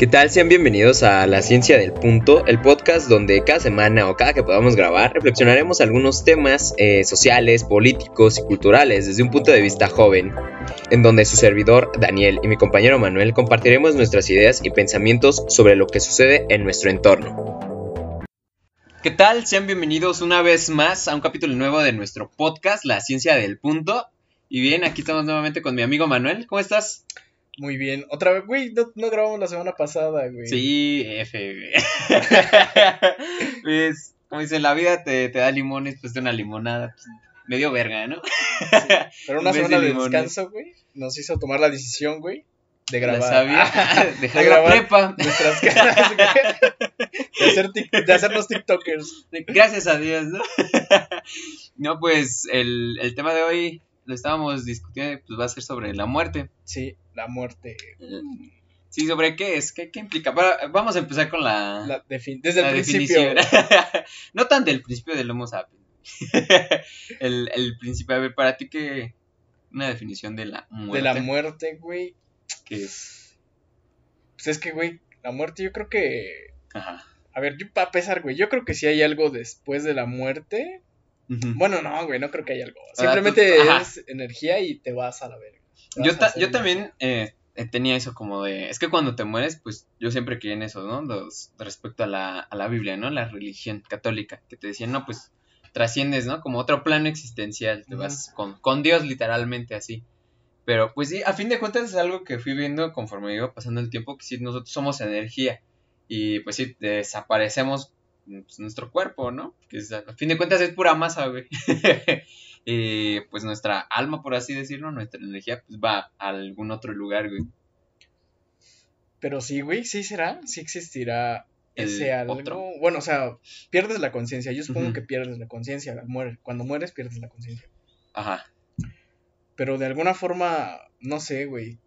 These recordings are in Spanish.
¿Qué tal? Sean bienvenidos a La Ciencia del Punto, el podcast donde cada semana o cada que podamos grabar reflexionaremos algunos temas eh, sociales, políticos y culturales desde un punto de vista joven, en donde su servidor Daniel y mi compañero Manuel compartiremos nuestras ideas y pensamientos sobre lo que sucede en nuestro entorno. ¿Qué tal? Sean bienvenidos una vez más a un capítulo nuevo de nuestro podcast La Ciencia del Punto. Y bien, aquí estamos nuevamente con mi amigo Manuel. ¿Cómo estás? Muy bien. Otra vez, güey, no, grabamos la semana pasada, güey. Sí, F, güey. pues, como dicen, la vida te, te da limones, pues de una limonada. Pues, medio verga, ¿no? Pero una semana de, descanso, güey, nos hizo tomar la decisión, güey, de grabar. sabía. Dejar de grabar la prepa. Nuestras caras. De, hacernos TikTokers. Gracias a Dios, ¿no? no, pues, el, el tema de hoy lo estábamos discutiendo, pues va a ser sobre la muerte. Sí, la muerte. Sí, ¿sobre qué es? ¿Qué, qué implica? vamos a empezar con la... desde el principio. no tan del principio del Homo sapiens. el, el principio, a ver, para ti, ¿qué... Una definición de la muerte. De la muerte, güey. ¿Qué es? Pues es que, güey, la muerte yo creo que... Ajá. A ver, yo para pesar, güey, yo creo que si hay algo después de la muerte. Bueno, no, güey, no creo que haya algo. Simplemente es energía y te vas a la verga. Yo, yo también eh, tenía eso como de, es que cuando te mueres, pues yo siempre quería en eso, ¿no? Los, respecto a la, a la Biblia, ¿no? La religión católica, que te decían, no, pues trasciendes, ¿no? Como otro plano existencial, te vas con, con Dios literalmente así. Pero pues sí, a fin de cuentas es algo que fui viendo conforme iba pasando el tiempo, que sí, nosotros somos energía y pues sí, desaparecemos pues, nuestro cuerpo, ¿no? Que a fin de cuentas es pura masa, güey. Eh, pues nuestra alma, por así decirlo, nuestra energía, pues va a algún otro lugar, güey. Pero sí, güey, sí será, sí existirá ese algo. Bueno, o sea, pierdes la conciencia. Yo supongo que pierdes la conciencia Cuando mueres, pierdes la conciencia. Ajá. Pero de alguna forma, no sé, güey.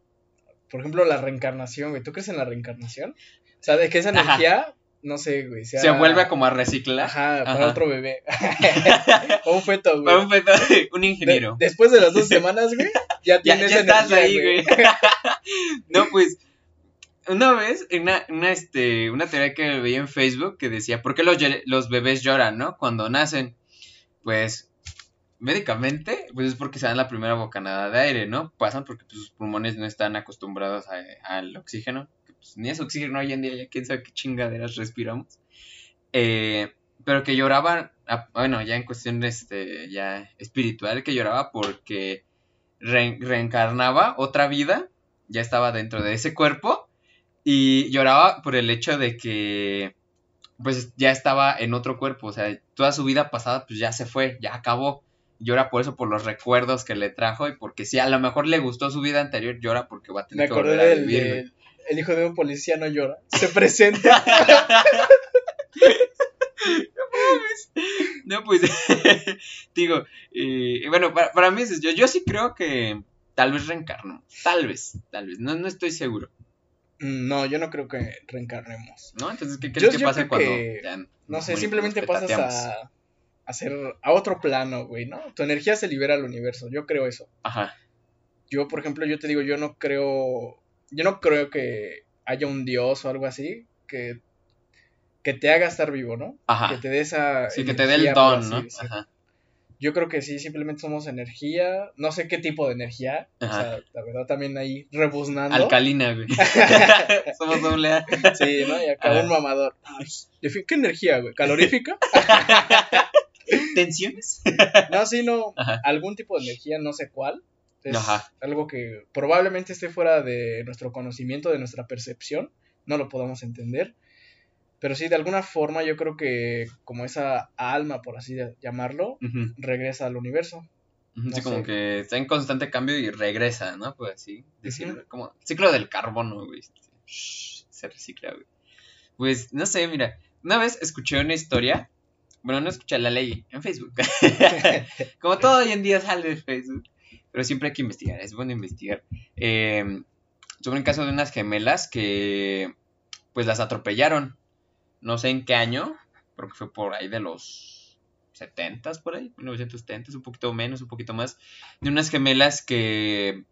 Por ejemplo, la reencarnación, güey. ¿Tú crees en la reencarnación? O sea, de que esa energía no sé, güey. Se vuelve como a reciclar. Ajá, para otro bebé. o un feto, güey. Para un feto, un ingeniero. después de las dos semanas, güey, ya tienes ya, ya estás ahí, güey. no, pues, una vez, una, una, este, una teoría que veía en Facebook que decía, ¿por qué los, los bebés lloran, no? Cuando nacen. Pues, médicamente, pues es porque se dan la primera bocanada de aire, ¿no? Pasan porque pues, sus pulmones no están acostumbrados al oxígeno pues, ni es oxígeno hoy en día, ya quién sabe qué chingaderas respiramos. Eh, pero que lloraba, ah, bueno, ya en cuestión este, ya espiritual, que lloraba porque reencarnaba otra vida, ya estaba dentro de ese cuerpo, y lloraba por el hecho de que pues ya estaba en otro cuerpo, o sea, toda su vida pasada pues ya se fue, ya acabó. Llora por eso, por los recuerdos que le trajo y porque si a lo mejor le gustó su vida anterior, llora porque va a tener que volver a vivir el hijo de un policía no llora. Se presenta. no, pues, digo, eh, bueno, para, mí es, yo, yo sí creo que tal vez reencarno. Tal vez, tal vez, no, no estoy seguro. No, yo no creo que reencarnemos. ¿No? Entonces, ¿qué crees que pasa cuando No sé, simplemente pasas a, a ser a otro plano, güey, ¿no? Tu energía se libera al universo, yo creo eso. Ajá. Yo, por ejemplo, yo te digo, yo no creo yo no creo que haya un dios o algo así que, que te haga estar vivo, ¿no? Ajá. Que te dé esa. Sí, que te dé el don, ¿no? Ajá. Yo creo que sí, simplemente somos energía. No sé qué tipo de energía. O sea, la verdad también ahí rebuznando. Alcalina, güey. somos doble A. Sí, ¿no? Y acá un mamador. ¿Qué energía, güey? ¿Calorífica? ¿Tensiones? no, sí, no. Algún tipo de energía, no sé cuál. Es algo que probablemente esté fuera de nuestro conocimiento, de nuestra percepción, no lo podamos entender. Pero sí, de alguna forma yo creo que como esa alma, por así llamarlo, regresa al universo. sí, como que está en constante cambio y regresa, ¿no? Pues así decirlo. Como ciclo del carbono, güey. Se recicla, güey. Pues, no sé, mira. Una vez escuché una historia. Bueno, no escuché la ley en Facebook. como todo hoy en día sale de Facebook pero siempre hay que investigar, es bueno investigar. Eh, sobre un caso de unas gemelas que pues las atropellaron, no sé en qué año, creo que fue por ahí de los 70 por ahí, 1970, un poquito menos, un poquito más, de unas gemelas que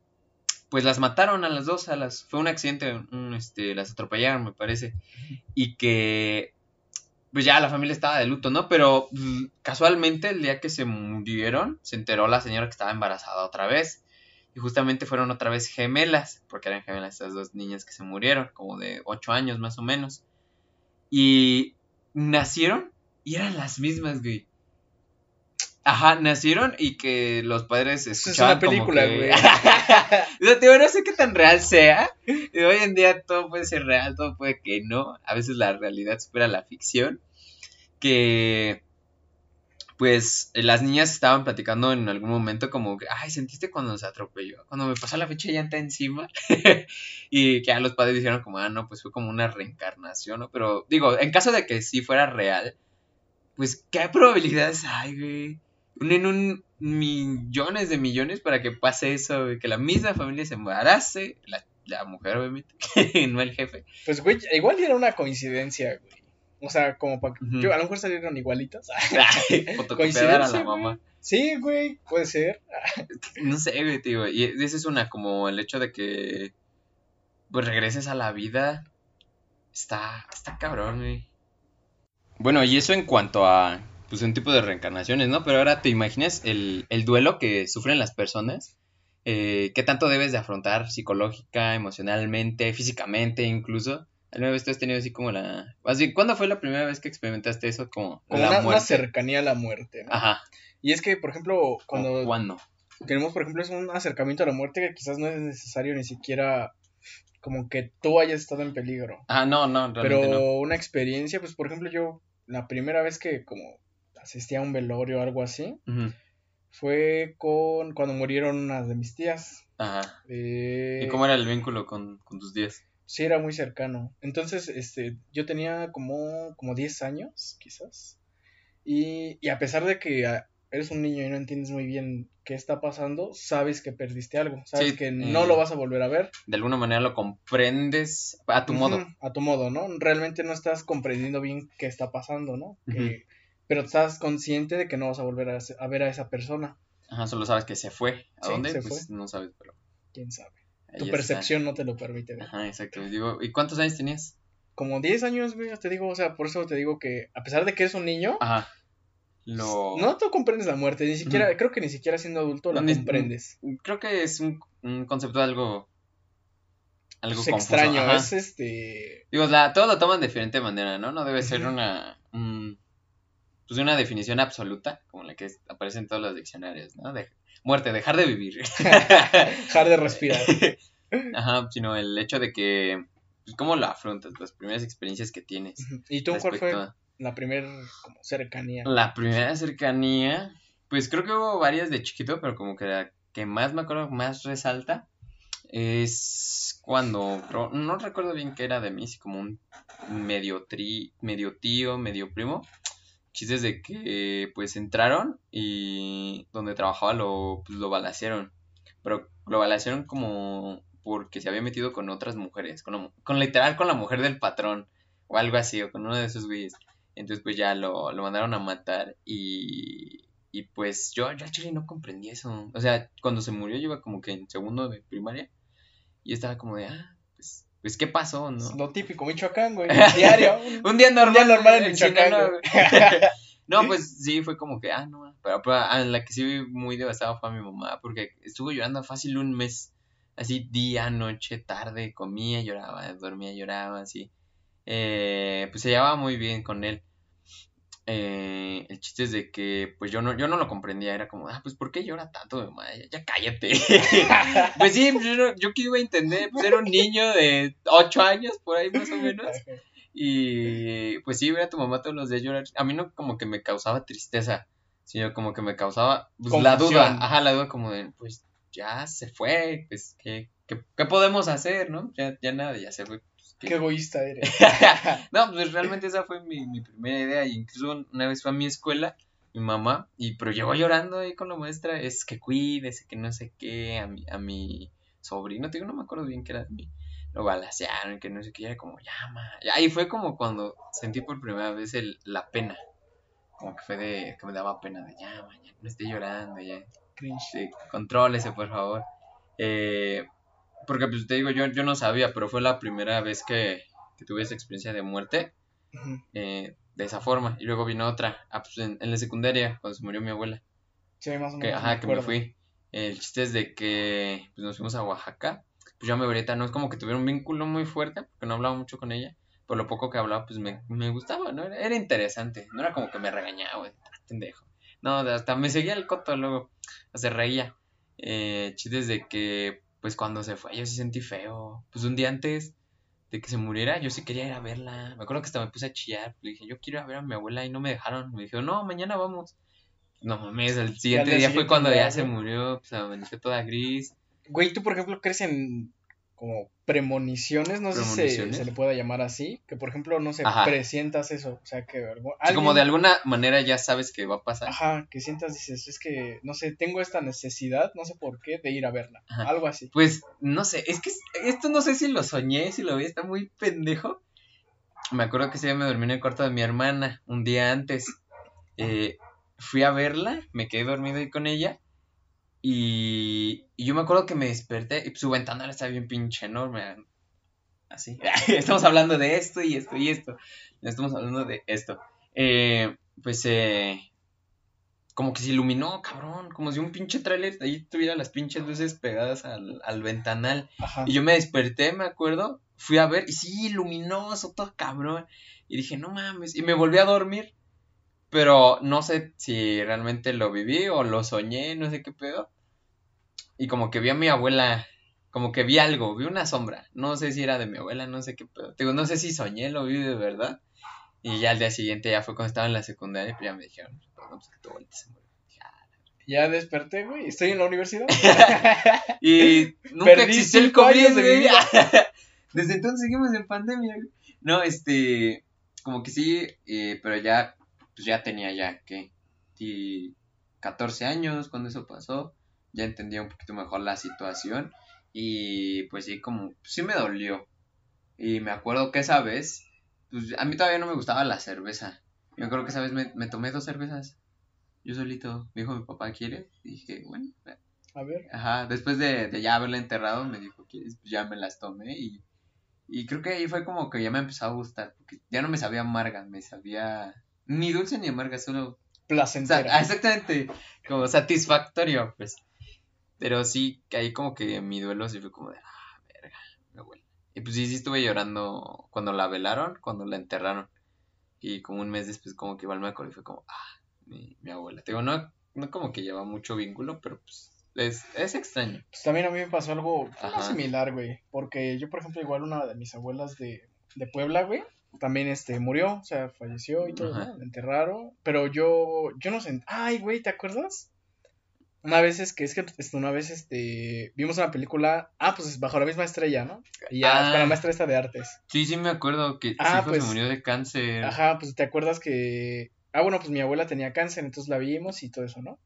pues las mataron a las dos, a las, fue un accidente, este, las atropellaron, me parece, y que, pues ya la familia estaba de luto, ¿no? Pero mm, casualmente el día que se murieron, se enteró la señora que estaba embarazada otra vez, y justamente fueron otra vez gemelas, porque eran gemelas estas dos niñas que se murieron, como de ocho años más o menos, y nacieron y eran las mismas, güey. Ajá, nacieron y que los padres escuchaban es una película, güey. no sé qué tan real sea. Hoy en día todo puede ser real, todo puede que no. A veces la realidad supera la ficción. Que pues las niñas estaban platicando en algún momento como que, ay, ¿sentiste cuando se atropelló? Cuando me pasó la fecha llanta encima. y que a los padres dijeron como, ah, no, pues fue como una reencarnación, ¿no? Pero digo, en caso de que sí fuera real, pues, ¿qué probabilidades hay, güey? Unen un millones de millones para que pase eso, güey, que la misma familia se embarace, la, la mujer, obviamente, no el jefe. Pues, güey, igual era una coincidencia, güey. O sea, como para que. yo, a lo mejor salieron igualitas. Fotocopiar a la mamá. Sí, güey, puede ser. no sé, güey, tío. Y ese es una, como el hecho de que. Pues regreses a la vida. Está. Está cabrón, güey. Bueno, y eso en cuanto a. Pues un tipo de reencarnaciones, ¿no? Pero ahora te imaginas el, el duelo que sufren las personas. Eh, ¿Qué tanto debes de afrontar psicológica, emocionalmente, físicamente incluso? ¿Alguna vez tú has tenido así como la... Así, ¿Cuándo fue la primera vez que experimentaste eso como, la una, cercanía a la muerte, ¿no? Ajá. Y es que, por ejemplo, cuando... ¿Cuándo? Tenemos, por ejemplo, es un acercamiento a la muerte que quizás no es necesario ni siquiera como que tú hayas estado en peligro. Ah, no, no, realmente Pero una experiencia, pues, por ejemplo, yo la primera vez que como asistí a un velorio o algo así, fue con cuando murieron unas de mis tías. Ajá. Eh, ¿Y cómo era el vínculo con, con tus tías? Sí, era muy cercano. Entonces, este, yo tenía como, como 10 años, quizás. Y, y a pesar de que ah, eres un niño y no entiendes muy bien qué está pasando, sabes que perdiste algo, sabes que no lo vas a volver a ver. De alguna manera lo comprendes a tu modo. A tu modo, ¿no? Realmente no estás comprendiendo bien qué está pasando, ¿no? Pero estás consciente de que no vas a volver a, ver a esa persona. Ajá, solo sabes que se fue. ¿A dónde? pues no sabes, pero. ¿Quién sabe? Tu percepción no te lo permite Ajá, exacto. Digo, ¿y cuántos años tenías? Como 10 años, güey, te digo, o sea, por eso te digo que a pesar de que eres un niño, Ajá. Lo... No tú comprendes la muerte, ni siquiera, creo que ni siquiera siendo adulto la comprendes. Creo que es un, concepto de algo algo es extraño, es este... Digo, la, todos lo toman de diferente manera, ¿no? No debe ser una... pues una definición absoluta, como la que aparece en todos los diccionarios, ¿no? De, muerte, dejar de vivir. dejar de respirar. Ajá, sino el hecho de que, pues, ¿cómo lo afrontas? Las primeras experiencias que tienes. ¿Y tú cuál fue la primera cercanía? La primera cercanía, pues creo que hubo varias de chiquito, pero como que la que más me acuerdo, más resalta, es cuando, no recuerdo bien qué era de mí, si como un medio, tri, medio tío, medio primo, chistes de que pues entraron y donde trabajaba lo, pues, lo balacearon. Pero lo balacearon como porque se había metido con otras mujeres, con, con literal con la mujer del patrón o algo así, o con uno de esos güeyes. Entonces pues ya lo, lo mandaron a matar y, y pues yo, yo actually no comprendí eso. O sea, cuando se murió yo iba como que en segundo de primaria y estaba como de, ah, pues, ¿qué pasó? ¿no? Lo típico, Michoacán, güey, diario. un, día normal. normal en Michoacán, No, pues sí, fue como que, ah, no, pero, pero a la que sí vi muy devastada fue a mi mamá, porque estuvo llorando fácil un mes, así día, noche, tarde, comía, lloraba, dormía, lloraba, así. Eh, pues se llevaba muy bien con él. Eh, el chiste es de que, pues yo no, yo no lo comprendía, era como, ah, pues ¿por qué llora tanto, mamá? Ya, cállate. pues sí, yo, yo que iba a entender, pues era un niño de 8 años, por ahí más o menos. Y pues sí, ver a tu mamá todos los días llorar. A mí no como que me causaba tristeza, sino como que me causaba pues, la duda. Ajá, la duda como de, pues ya se fue, pues, ¿qué, qué, podemos hacer, no? Ya, ya nada, ya se fue. Qué... egoísta eres. no, pues realmente esa fue mi, mi primera idea. Y incluso una vez fue a mi escuela, mi mamá, y pero llegó llorando ahí con la muestra, es que cuídese, que no sé qué, a mi, a mi sobrino, digo, no me acuerdo bien que era mi lo balasearon, que no sé qué, era como, llama. Y ahí fue como cuando sentí por primera vez el, la pena. Como que fue de, que me daba pena de, ya, ya no esté llorando, ya. Cringe. contrólese, por favor. Eh, porque pues te digo, yo, yo no sabía, pero fue la primera vez que, tuve esa experiencia de muerte eh, de esa forma. Y luego vino otra, ah, pues, en, la secundaria, cuando se murió mi abuela. Sí, más o menos. Que, ajá, que me fui. El chiste es de que pues, nos fuimos a Oaxaca. Pues yo a mi abuelita no es como que tuviera un vínculo muy fuerte, porque no hablaba mucho con ella. Por lo poco que hablaba, pues me, me gustaba, ¿no? Era, era, interesante. No era como que me regañaba, pendejo. No, hasta me seguía el coto luego. Se reía. Eh, chistes de que, pues cuando se fue, yo sí sentí feo. Pues un día antes de que se muriera, yo sí quería ir a verla. Me acuerdo que hasta me puse a chillar. Le dije, yo quiero ir a ver a mi abuela y no me dejaron. Me dijo, no, mañana vamos. No mames, el siguiente día fue cuando ya se murió, pues amaneció toda gris. Güey, ¿tú por ejemplo crees en como premoniciones, no sé si se, le pueda llamar así, que por ejemplo, no sé, presientas eso, o sea, que como de alguna manera ya sabes que va a pasar. Ajá, que sientas, dices, es que, no sé, tengo esta necesidad, no sé por qué, de ir a verla, algo así. Pues, no sé, es que esto no sé si lo soñé, si lo vi, está muy pendejo. Me acuerdo que ese día me dormí en el cuarto de mi hermana, un día antes. Eh, fui a verla, me quedé dormido ahí con ella y, yo me acuerdo que me desperté y su ventana estaba bien pinche enorme. Así. estamos hablando de esto y esto y esto. Estamos hablando de esto. Eh, pues eh, como que se iluminó, cabrón. Como si un pinche trailer ahí tuviera las pinches luces pegadas al, al ventanal. Y yo me desperté, me acuerdo. Fui a ver y sí, luminoso, todo cabrón. Y dije, no mames. Y me volví a dormir. Pero no sé si realmente lo viví o lo soñé, no sé qué pedo. Y como que vi a mi abuela, como que vi algo, vi una sombra. No sé si era de mi abuela, no sé qué pedo. Digo, no sé si soñé, lo vi de verdad. Y ya al día siguiente ya fue cuando estaba en la secundaria, y ya me dijeron, pues, no, pues que tu abuelita se murió. Ah, ya desperté, güey, estoy en la universidad. y nunca existió el COVID, güey. Desde entonces seguimos en pandemia. No, este, como que sí, eh, pero ya pues ya tenía ya, ¿qué? 14 años cuando eso pasó, ya entendía un poquito mejor la situación y pues sí, como, sí me dolió. Y me acuerdo que esa vez, pues a mí todavía no me gustaba la cerveza. Yo creo que esa vez me, tomé dos cervezas. Yo solito, me dijo mi papá, ¿quiere? Y dije, bueno. A ver. Ajá, después de, de ya haberla enterrado, me dijo, ¿quieres? Pues ya me las tomé y, y creo que ahí fue como que ya me empezó a gustar, porque ya no me sabía amarga, me sabía ni dulce ni amarga, solo placentera. exactamente, como satisfactorio, pues. Pero sí, que ahí como que mi duelo sí fue como de, ah, verga, mi abuela. Y pues sí, sí estuve llorando cuando la velaron, cuando la enterraron. Y como un mes después como que igual me acordé y fue como, ah, mi, mi abuela. Te digo, no, no como que lleva mucho vínculo, pero pues es, es extraño. Pues también a mí me pasó algo similar, güey. Porque yo, por ejemplo, igual una de mis abuelas de, de Puebla, güey, también este murió, o sea, falleció y todo, ¿no? enterraron, pero yo yo no sé, ay, güey, ¿te acuerdas? Una vez es que es que este, una vez este vimos una película, ah, pues bajo la misma estrella, ¿no? Y ya para la ah. maestra esta de artes. Sí, sí me acuerdo que ah, pues, se murió de cáncer. Ajá, pues te acuerdas que ah, bueno, pues mi abuela tenía cáncer, entonces la vimos y todo eso, ¿no?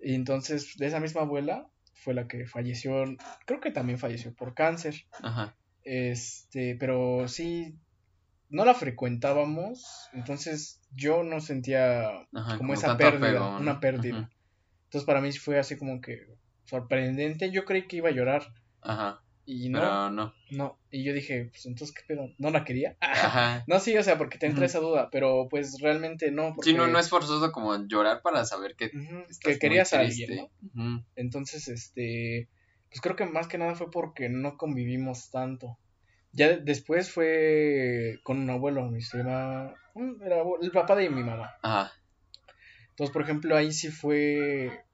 Y entonces de esa misma abuela fue la que falleció, creo que también falleció por cáncer. Ajá. Este, pero sí no la frecuentábamos, entonces yo no sentía como, esa pérdida, una pérdida. Entonces para mí fue así como que sorprendente. Yo creí que iba a llorar. Ajá. Y no, no. No. Y yo dije, pues entonces, ¿qué pedo? ¿No la quería? Ajá. no, sí, o sea, porque te entra esa duda, pero pues realmente no. Porque... Sí, no, no es forzoso como llorar para saber que, que querías a alguien, ¿no? Entonces, este, pues creo que más que nada fue porque no convivimos tanto. Ya después fue con un abuelo, se llama, mm, era el papá de mi mamá. Ajá. Entonces, por ejemplo, ahí sí fue,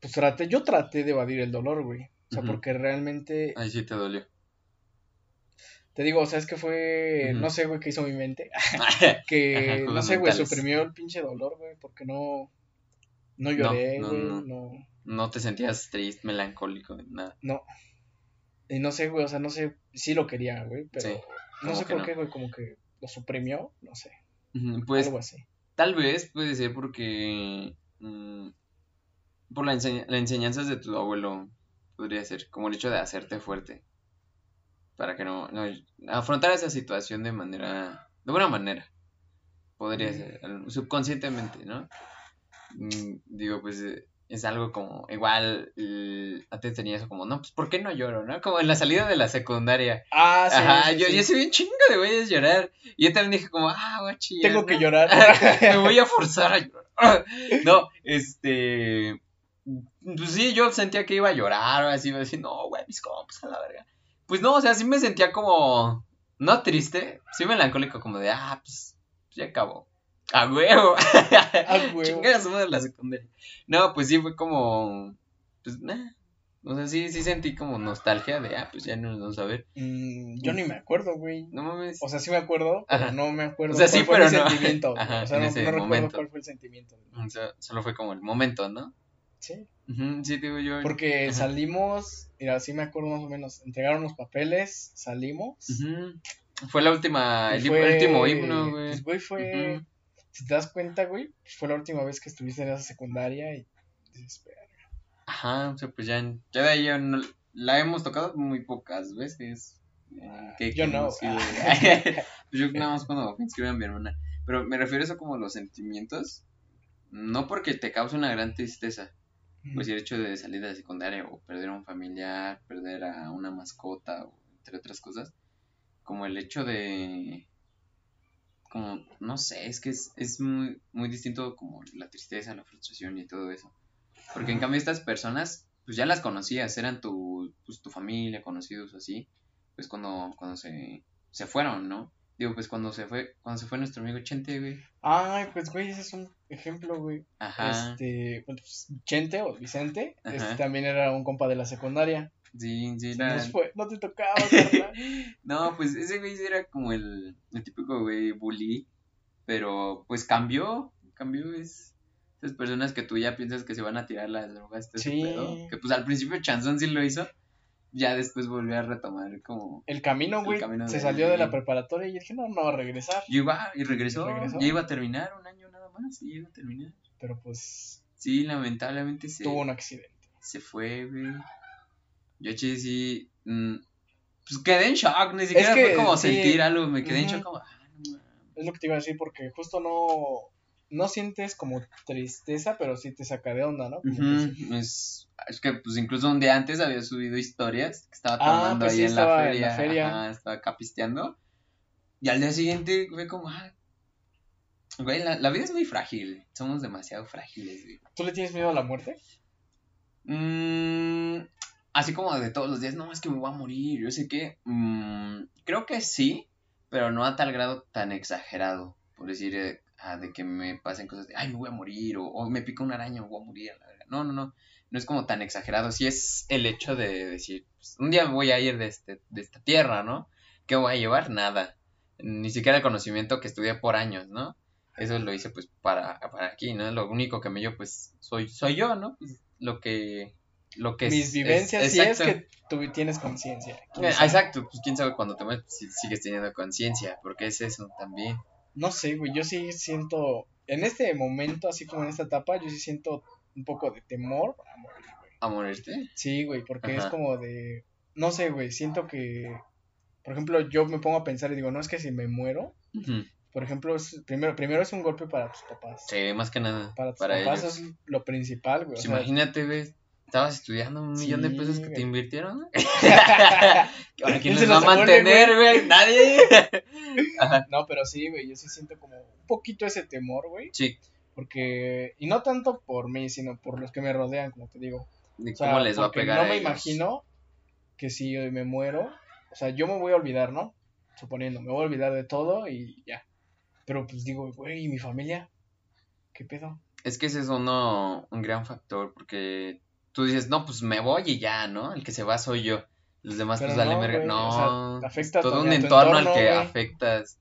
pues traté, yo traté de evadir el dolor, güey. O sea, porque realmente... Ahí sí te dolió. Te digo, o sea, es que fue, no sé, güey, qué hizo mi mente. que, no sé, güey, suprimió el pinche dolor, güey, porque no, no lloré, güey, no, no, no. te sentías triste, melancólico, nada. No. Y no sé, güey, o sea, no sé, sí lo quería, güey, pero no sé por qué, güey, como que lo suprimió, no sé. pues, Algo así. Tal vez puede ser porque... Mm, por la, la enseñanza de tu abuelo, podría ser, como el hecho de hacerte fuerte. Para que no, no afrontar esa situación de manera, de buena manera. Podría ser, subconscientemente, ¿no? Mm, digo, pues, eh, es algo como, igual, antes tenía eso como, no, pues, ¿por qué no lloro, no? Como en la salida de la secundaria. Ah, sí. Ajá, yo, yo soy bien chingo de güeyes llorar. Y yo también dije como, ah, voy a chillar. Tengo que llorar. Me voy a forzar a llorar. no, este, pues sí, yo sentía que iba a llorar o así, iba a decir, no, güey, mis compas, a la verga. Pues no, o sea, sí me sentía como, no triste, sí melancólico, como de, ah, pues, ya acabó. A huevo. A huevo. la secundaria. No, pues sí fue como. Pues, nah. O sea, sí, sí sentí como nostalgia de, ah, pues ya no nos vamos a ver. Mm, yo ni me acuerdo, güey. No mames. O sea, sí me acuerdo, pero no me acuerdo o sea, sí, cuál fue el sentimiento. o sea, no, recuerdo cuál fue el sentimiento. O sea, solo fue como el momento, ¿no? Sí. sí, digo yo. Porque salimos, mira, sí me acuerdo más o menos, entregaron los papeles, salimos. Fue la última, el último himno, güey. Pues, güey, fue si te das cuenta, güey, fue la última vez que estuviste en esa secundaria y dices, Ajá, o sea, pues ya, ya de ahí no, la hemos tocado muy pocas veces. Eh, yo no. pues yo nada más cuando me inscribí a mi hermana. Pero me refiero a eso como los sentimientos. No porque te cause una gran tristeza. Pues el hecho de salir de la secundaria o perder a un familiar, perder a una mascota, entre otras cosas. Como el hecho de como, no sé, es que es, es muy, muy distinto como la tristeza, la frustración y todo eso. Porque en cambio estas personas, pues ya las conocías, eran tu, pues, tu familia, conocidos así, pues cuando, cuando se, se fueron, ¿no? Digo, pues cuando se fue, cuando se fue nuestro amigo Chente, güey. Ay, pues güey, ese es un ejemplo, güey. Ajá. Este, pues, Chente o Vicente, este también era un compa de la secundaria. Sí, sí, no. no te tocaba, no, pues ese güey era como el, el típico güey bully, pero pues cambió, cambió, es esas personas que tú ya piensas que se van a tirar las drogas, este sí. Pedo, que pues al principio Chanson sí lo hizo, ya después volvió a retomar como... El camino, güey, se salió de la preparatoria y dije, no, no va a regresar. Y iba, y regresó, y iba a terminar un año nada más, y iba a terminar. Pero pues... Sí, lamentablemente se... Tuvo un accidente. Se fue, güey. Yo, che, sí. Mm, pues quedé en shock, ni siquiera fue como sentir algo, me quedé en shock como. Ah, es lo que te iba a decir, porque justo no. No sientes como tristeza, pero sí te saca de onda, ¿no? es, es, que, pues incluso un día antes había subido historias que estaba ah, tomando pues ahí en, la feria, en, la feria. estaba capisteando. Y al día siguiente fue como, ah, güey, la, la vida es muy frágil. Somos demasiado frágiles, güey. ¿Tú le tienes miedo a la muerte? Mmm así como de todos los días, no, es que me voy a morir, yo sé que, mm, creo que sí, pero no a tal grado tan exagerado, por decir, eh, ah, de que me pasen cosas de, ay, me voy a morir, o, me pica una araña, me voy a morir, la verdad. No, no, no, no es como tan exagerado, sí es el hecho de decir, pues, un día voy a ir de, este, de esta tierra, ¿no? ¿Qué voy a llevar? Nada, ni siquiera el conocimiento que estudié por años, ¿no? Eso lo hice pues para, para aquí, ¿no? Lo único que me dio pues soy, soy yo, ¿no? Pues, lo que lo que Mis vivencias, sí es que tú tienes conciencia. Eh, exacto, pues quién sabe cuando te mueres si sigues teniendo conciencia, porque es eso también. No sé, güey, yo sí siento, en este momento, así como en esta etapa, yo sí siento un poco de temor a morir, güey. ¿A morirte? Sí, güey, porque es como de, no sé, güey, siento que, por ejemplo, yo me pongo a pensar y digo, no es que si me muero, por ejemplo, es, primero, primero es un golpe para tus papás. Sí, más que nada. Para tus papás es lo principal, güey. Pues imagínate, güey, Estabas estudiando un millón de pesos que te invirtieron, ¿quién les va a mantener, güey? Nadie. No, pero sí, güey, yo sí siento como un poquito ese temor, güey. Sí. Porque, y no tanto por mí, sino por los que me rodean, como te digo. ¿Y cómo les va a pegar? No me imagino que si me muero, o sea, yo me voy a olvidar, ¿no? Suponiendo, me voy a olvidar de todo y ya. Pero pues digo, güey, ¿y mi familia? ¿Qué pedo? Es que ese es uno, un gran factor, porque tú dices, no, pues me voy y ya, ¿no? El que se va soy yo. Los demás, pues dale merga. No, afecta todo un entorno, al que afectas.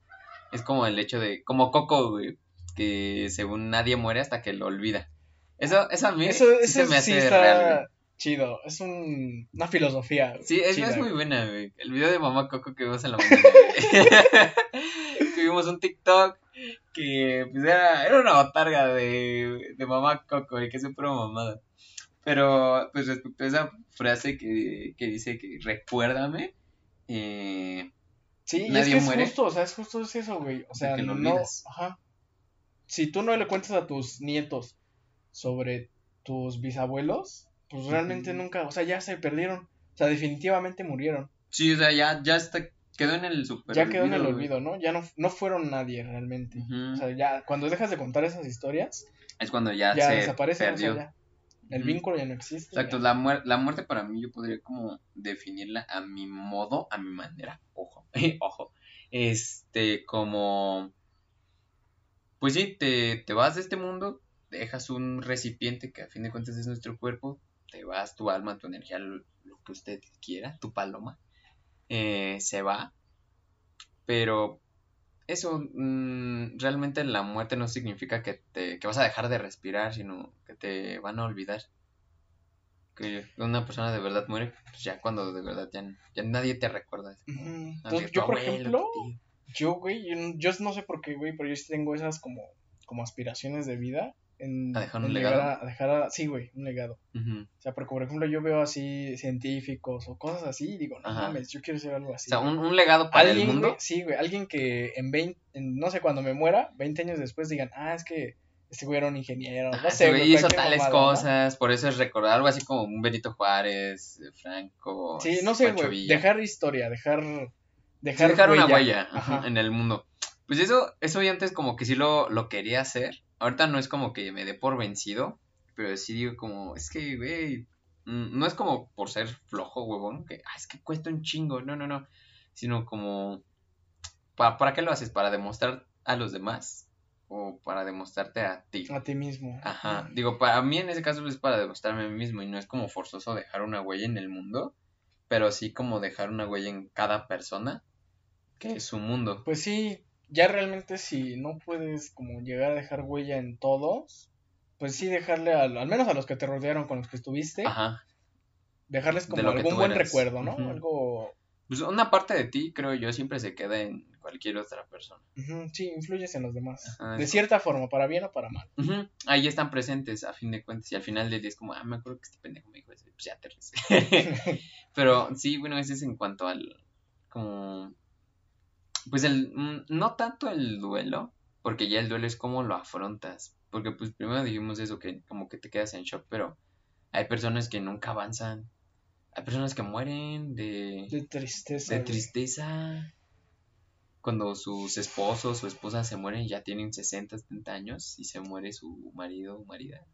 Es como el hecho de, como Coco, güey, que según nadie muere hasta que lo olvida. Eso, eso a mí eso, sí se me hace real, Chido, es un, una filosofía. Sí, es, es muy buena, güey. El video de Mamá Coco que vimos en la mañana. que vimos un TikTok que pues era, era una botarga de, de Mamá Coco y que es súper mamada. Pero, pues respecto a esa frase que, que dice que recuérdame, eh, sí, nadie es que es justo, o sea, es justo eso, güey. O sea, no, ajá. Si tú no le cuentas a tus nietos sobre tus bisabuelos, pues realmente nunca, o sea, ya se perdieron. O sea, definitivamente murieron. Sí, o sea, ya, ya está, quedó en el super Ya quedó en el olvido, ¿no? Ya no, no fueron nadie realmente. O sea, ya cuando dejas de contar esas historias. Es cuando ya, se desaparece, perdió. El vínculo ya no existe. Exacto, la, muer la muerte para mí yo podría como definirla a mi modo, a mi manera. Ojo, ojo. Este, como... Pues sí, te, te vas de este mundo, dejas un recipiente que a fin de cuentas es nuestro cuerpo, te vas tu alma, tu energía, lo, que usted quiera, tu paloma, eh, se va. Pero eso, mm, realmente la muerte no significa que, te, que vas a dejar de respirar, sino que te van a olvidar. Que una persona de verdad muere, pues ya cuando de verdad ya, nadie te recuerda. yo, por ejemplo, yo, güey, yo, no sé por qué, güey, pero yo tengo esas como, como aspiraciones de vida en, a dejar un legado. A, dejar sí, güey, un legado. O sea, porque por ejemplo yo veo así científicos o cosas así y digo, no mames, yo quiero ser algo así. O sea, un, legado para el mundo. sí, güey, alguien que en 20, no sé, cuando me muera, 20 años después digan, ah, es que este güey era un ingeniero, no sé. Güey, hizo tales cosas, por eso es recordar algo así como un Benito Juárez, Franco. Sí, no sé, güey, dejar historia, dejar... Dejar, una huella en el mundo. Pues eso, eso yo antes como que sí lo, lo quería hacer, ahorita no es como que me dé por vencido, pero sí digo como, es que, güey, mm, no es como por ser flojo, huevón, que, ah, es que cuesta un chingo, no, no, no, sino como, ¿para, ¿para qué lo haces? ¿Para demostrar a los demás? ¿O para demostrarte a ti? A ti mismo. Ajá, digo, para mí en ese caso es para demostrarme a mí mismo y no es como forzoso dejar una huella en el mundo, pero sí como dejar una huella en cada persona, que es su mundo. Pues sí, ya realmente si no puedes como llegar a dejar huella en todos, pues sí dejarle al menos a los que te rodearon con los que estuviste, dejarles como algún buen recuerdo, ¿no? Algo... Pues una parte de ti, creo yo, siempre se queda en cualquier otra persona. Sí, influyes en los demás. de cierta forma, para bien o para mal. Ahí están presentes, a fin de cuentas. Y al final del día es como, ah, me acuerdo que este pendejo me dijo eso. Pues ya te Pero sí, bueno, ese es en cuanto al. Como pues el, mm, no tanto el duelo, porque ya el duelo es como lo afrontas. Porque pues primero dijimos eso, que como que te quedas en shock, pero hay personas que nunca avanzan. Hay personas que mueren de, de tristeza. De tristeza. Cuando sus esposos o esposas se mueren, ya tienen 60, 70 años y se muere su marido o marida.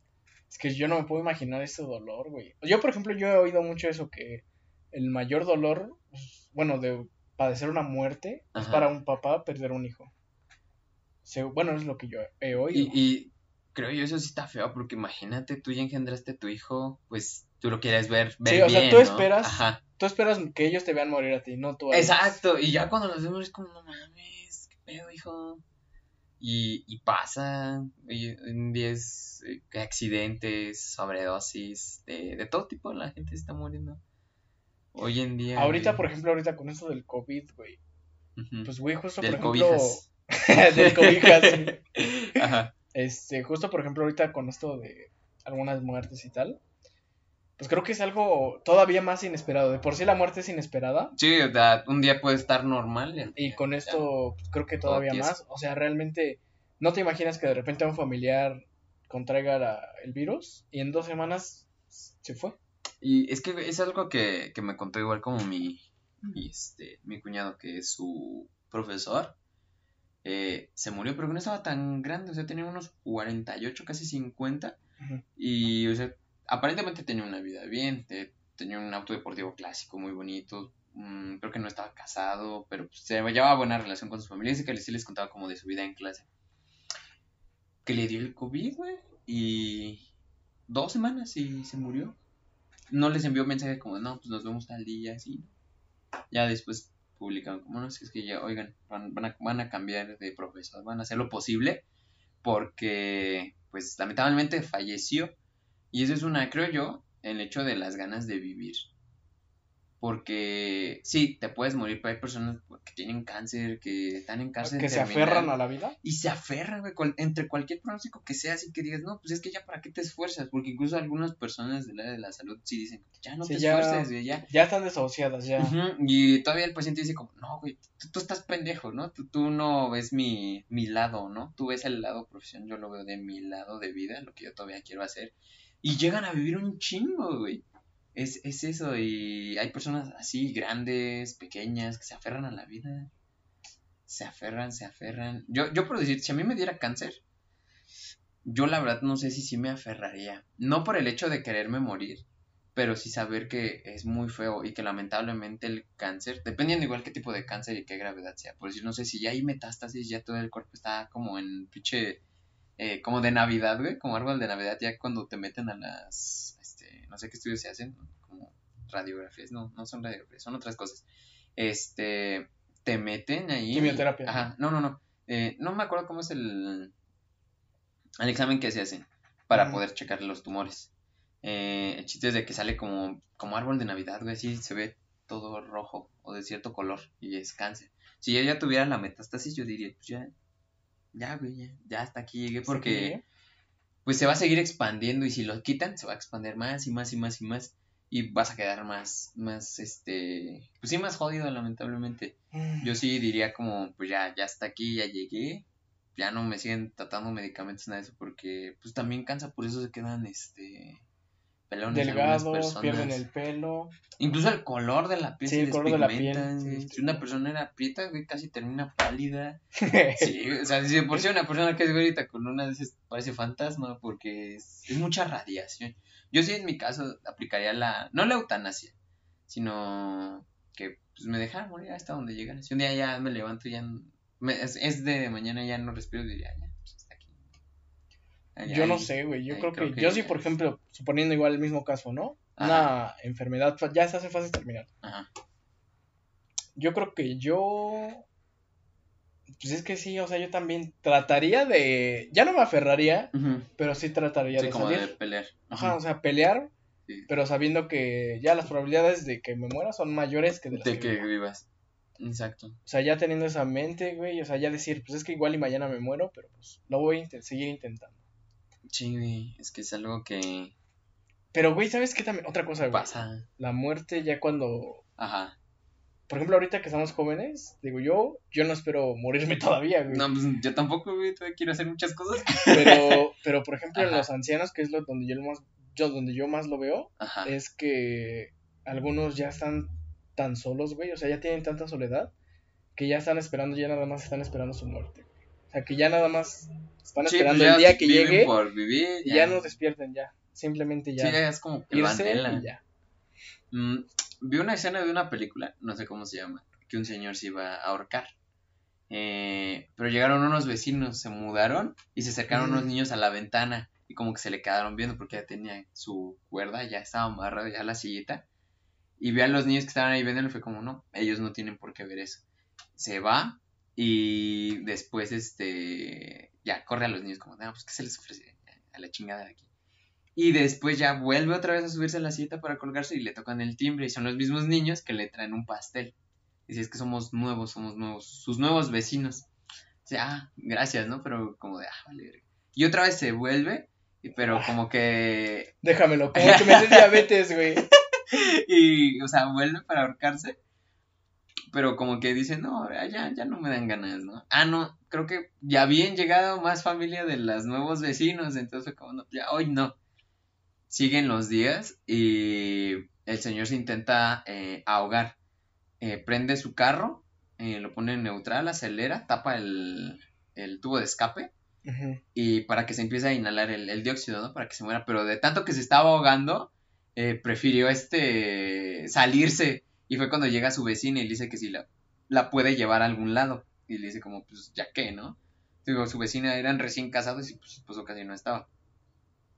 Es que yo no me puedo imaginar ese dolor, güey. Yo, por ejemplo, yo he oído mucho eso, que el mayor dolor, pues, bueno, de padecer una muerte es para un papá perder un hijo. bueno, es lo que yo he oído. Y, creo yo eso sí está feo, porque imagínate, tú ya engendraste a tu hijo, pues tú lo quieres ver, ver sí, o sea, tú esperas, tú esperas que ellos te vean morir a ti, no tú a Exacto, y ya cuando los vemos es como, no mames, qué pedo, hijo. Y, y pasa, en 10 eh, accidentes, sobredosis, de, de todo tipo la gente está muriendo. Hoy en día. Ahorita, por ejemplo, ahorita con esto del COVID, güey. Pues, güey, justo por ejemplo. del COVID, Ajá. Este, justo por ejemplo, ahorita con esto de algunas muertes y tal. Pues creo que es algo todavía más inesperado. De por sí la muerte es inesperada. Sí, un día puede estar normal. Y, con esto pues, creo que todavía más. O sea, realmente no te imaginas que de repente un familiar contraiga el virus y en dos semanas se fue. Y es que es algo que, me contó igual como mi, este, mi cuñado, que es su profesor. Eh, se murió, pero no estaba tan grande, o sea, tenía unos 48, casi 50. Y, o sea, aparentemente tenía una vida bien, tenía un auto deportivo clásico muy bonito. Mm, creo que no estaba casado, pero pues, se llevaba buena relación con su familia. Dice que sí les contaba como de su vida en clase. Que le dio el COVID, güey, y dos semanas y se murió no les envió mensaje como, no, pues nos vemos tal día, así. Ya después publicaron como, no, si es que ya, oigan, van, van, a, van a cambiar de profesor, van a hacer lo posible porque, pues, lamentablemente falleció. Y eso es una, creo yo, el hecho de las ganas de vivir. Porque sí, te puedes morir, pero hay personas que tienen cáncer, que están en cáncer. Que se aferran a la vida. Y se aferran, güey, entre cualquier pronóstico que sea, así que digas, no, pues es que ya para qué te esfuerzas, porque incluso algunas personas del área de la salud sí dicen, ya no te esfuerces, güey, ya. Ya están desahuciadas, ya. Y todavía el paciente dice como, no, güey, tú, estás pendejo, ¿no? Tú, tú no ves mi, mi lado, ¿no? Tú ves el lado profesión, yo lo veo de mi lado de vida, lo que yo todavía quiero hacer. Y llegan a vivir un chingo, güey. Es, es eso, y hay personas así, grandes, pequeñas, que se aferran a la vida. Se aferran, se aferran. Yo, yo por decir, si a mí me diera cáncer, yo la verdad no sé si sí me aferraría. No por el hecho de quererme morir, pero sí saber que es muy feo y que lamentablemente el cáncer, dependiendo igual qué tipo de cáncer y qué gravedad sea, por decir, no sé si ya hay metástasis, ya todo el cuerpo está como en pinche, eh, como de Navidad, güey, como árbol de Navidad, ya cuando te meten a las, este, no sé qué estudios se hacen, como radiografías, no, no son radiografías, son otras cosas, este, te meten ahí. Quimioterapia. Ajá, no, no, no, eh, no me acuerdo cómo es el, el examen que se hace para poder checar los tumores. Eh, el chiste es de que sale como, como árbol de Navidad, güey, así se ve todo rojo o de cierto color y es cáncer. Si yo ya tuviera la metástasis, yo diría, pues ya, ya, güey, ya, ya hasta aquí llegué porque pues se va a seguir expandiendo y si lo quitan, se va a expandir más y más y más y más y vas a quedar más, más, este, pues sí, más jodido, lamentablemente. Mm. Yo sí diría como, pues ya, ya hasta aquí, ya llegué, ya no me siguen tratando medicamentos, nada de eso, porque pues también cansa, por eso se quedan, este, delgados, pierden el pelo. Incluso el color de la piel sí, el color de la piel. Si una persona era prieta, güey, casi termina pálida. sí, o sea, si por si una persona que es güerita con una de esas parece fantasma porque es, mucha radiación. Yo sí en mi caso aplicaría la, no la eutanasia, sino que pues me dejaran morir hasta donde llegan. Si un día ya me levanto y ya es, es, de mañana ya no respiro, diría, ya, yo no sé, güey. Yo creo, que, yo sí, por ejemplo, suponiendo igual el mismo caso, ¿no? Una enfermedad ya se hace fácil terminar. Ajá. Yo creo que yo. Pues es que sí, o sea, yo también trataría de. Ya no me aferraría, pero sí trataría sí, de como de pelear. Ajá, o sea, pelear, pero sabiendo que ya las probabilidades de que me muera son mayores que de las de que, vivas. Exacto. O sea, ya teniendo esa mente, güey, o sea, ya decir, pues es que igual y mañana me muero, pero pues lo voy a seguir intentando. Sí, güey, es que es algo que... Pero, güey, ¿sabes qué también? Otra cosa, güey. Pasa. La muerte ya cuando... Ajá. Por ejemplo, ahorita que somos jóvenes, digo yo, yo no espero morirme todavía, güey. No, pues yo tampoco, güey, todavía quiero hacer muchas cosas. Pero, pero por ejemplo, en los ancianos, que es lo donde yo más, yo, donde yo más lo veo, es que algunos ya están tan solos, güey, o sea, ya tienen tanta soledad que ya están esperando, ya nada más están esperando su muerte. O sea, que ya nada más están pues esperando el día que llegue y ya. no despierten ya. Simplemente ya. Sí, es como que ya. Mm, vi una escena de una película, no sé cómo se llama, que un señor se iba a ahorcar. Eh, pero llegaron unos vecinos, se mudaron y se acercaron unos mm. niños a la ventana y como que se le quedaron viendo porque ya tenía su cuerda, ya estaba amarrado ya la sillita. Y ve a los niños que estaban ahí viendo y fue como, no, ellos no tienen por qué ver eso. Se va y después, este, ya corre a los niños como, no, pues ¿qué se les ofrece? A la chingada de aquí. Y después ya vuelve otra vez a subirse a la silla para colgarse y le tocan el timbre. Y son los mismos niños que le traen un pastel. Y si es que somos nuevos, somos nuevos, sus nuevos vecinos. O sea, ah, gracias, ¿no? Pero como de, ah, vale. Y otra vez se vuelve, pero ah. como que... Déjamelo, como que me des diabetes, güey. y, o sea, vuelve para ahorcarse pero como que dicen, no, ya, ya no me dan ganas, ¿no? Ah, no, creo que ya habían llegado más familia de los nuevos vecinos, entonces como, no, ya hoy no. Siguen los días y el señor se intenta eh, ahogar. Eh, prende su carro, eh, lo pone en neutral, acelera, tapa el, el tubo de escape y para que se empiece a inhalar el, el, dióxido, ¿no? Para que se muera, pero de tanto que se estaba ahogando, prefirió este salirse y fue cuando llega su vecina y le dice que si la, la puede llevar a algún lado. Y le dice como, pues ya qué, ¿no? Digo, su vecina eran recién casados y pues su esposo casi no estaba.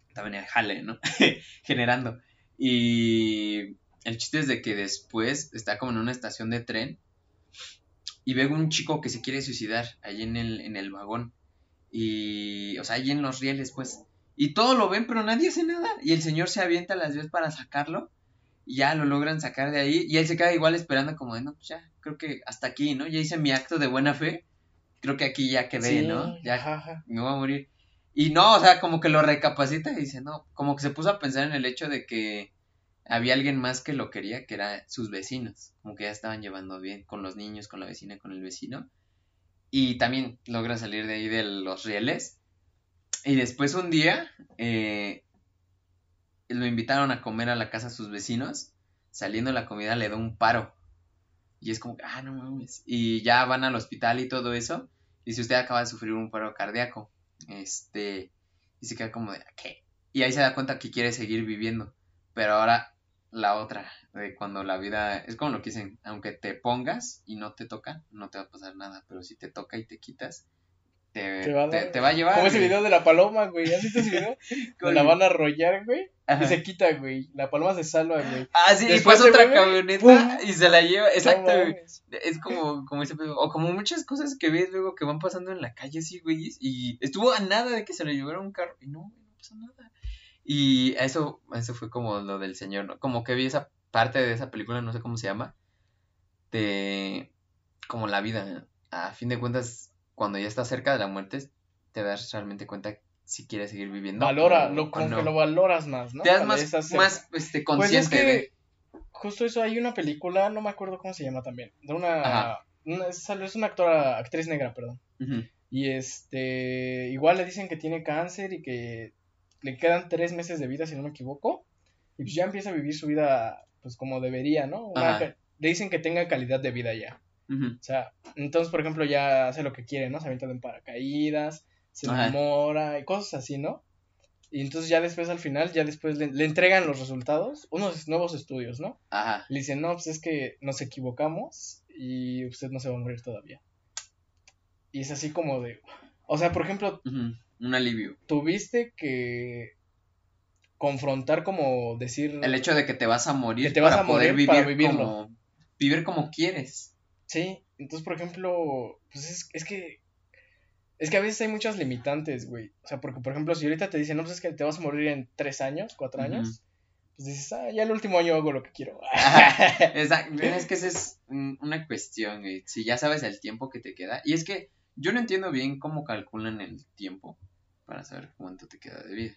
Estaba en el jale, ¿no? Generando. Y el chiste es de que después está como en una estación de tren y ve un chico que se quiere suicidar ahí en el, en el vagón. Y, o sea, ahí en los rieles, pues. Y todo lo ven, pero nadie hace nada. Y el señor se avienta a las veces para sacarlo y ya lo logran sacar de ahí y él se queda igual esperando como de, no, pues ya, creo que hasta aquí, ¿no? Ya hice mi acto de buena fe, creo que aquí ya quedé, ¿no? Ya me voy a morir. Y no, o sea, como que lo recapacita y dice, no, como que se puso a pensar en el hecho de que había alguien más que lo quería, que era sus vecinos, como que ya estaban llevando bien con los niños, con la vecina, con el vecino. Y también logra salir de ahí de los rieles. Y después un día, eh, lo invitaron a comer a la casa a sus vecinos, saliendo de la comida le da un paro. Y es como, ah, no mames. Y ya van al hospital y todo eso. Y si usted acaba de sufrir un paro cardíaco, este, y se queda como de, ¿qué? Y ahí se da cuenta que quiere seguir viviendo. Pero ahora la otra, de cuando la vida, es como lo que dicen, aunque te pongas y no te toca, no te va a pasar nada. Pero si te toca y te quitas, te, va, a llevar. Como ese video de la paloma, güey. ¿Has visto ese video? la van a arrollar, güey. Y se quita, güey. La paloma se salva, güey. Ah, sí, y pasa otra camioneta y se la lleva. Exacto, güey. Es como, como ese O como muchas cosas que ves luego que van pasando en la calle, sí, güey. Y estuvo a nada de que se le llevara un carro. Y no, no pasa nada. Y eso, eso fue como lo del señor, ¿no? Como que vi esa parte de esa película, no sé cómo se llama. De. Como la vida. A fin de cuentas, cuando ya estás cerca de la muerte, te das realmente cuenta si quieres seguir viviendo. Valora, lo, como que lo valoras más, ¿no? Te das más, más este, consciente pues es que, Justo eso, hay una película, no me acuerdo cómo se llama también, de una... una es una actora, actriz negra, perdón. Y este, igual le dicen que tiene cáncer y que le quedan tres meses de vida, si no me equivoco. Y pues ya empieza a vivir su vida, pues como debería, ¿no? le dicen que tenga calidad de vida ya. O sea, entonces, por ejemplo, ya hace lo que quiere, ¿no? Se avienta en paracaídas, se enamora y cosas así, ¿no? Y entonces ya después al final, ya después le, entregan los resultados, unos nuevos estudios, ¿no? Ajá. Le dicen, no, pues es que nos equivocamos y usted no se va a morir todavía. Y es así como de... O sea, por ejemplo... Un alivio. Tuviste que confrontar como decir... El hecho de que te vas a morir. Que te vas a morir vivir para vivirlo. Como, vivir como quieres. Sí, entonces, por ejemplo, pues es, es que es que a veces hay muchas limitantes, güey. O sea, porque, por ejemplo, si ahorita te dicen, no, pues es que te vas a morir en tres años, cuatro años, pues dices, ah, ya el último año hago lo que quiero. exacto. Es que esa es una cuestión, güey. Si ya sabes el tiempo que te queda. Y es que yo no entiendo bien cómo calculan el tiempo para saber cuánto te queda de vida.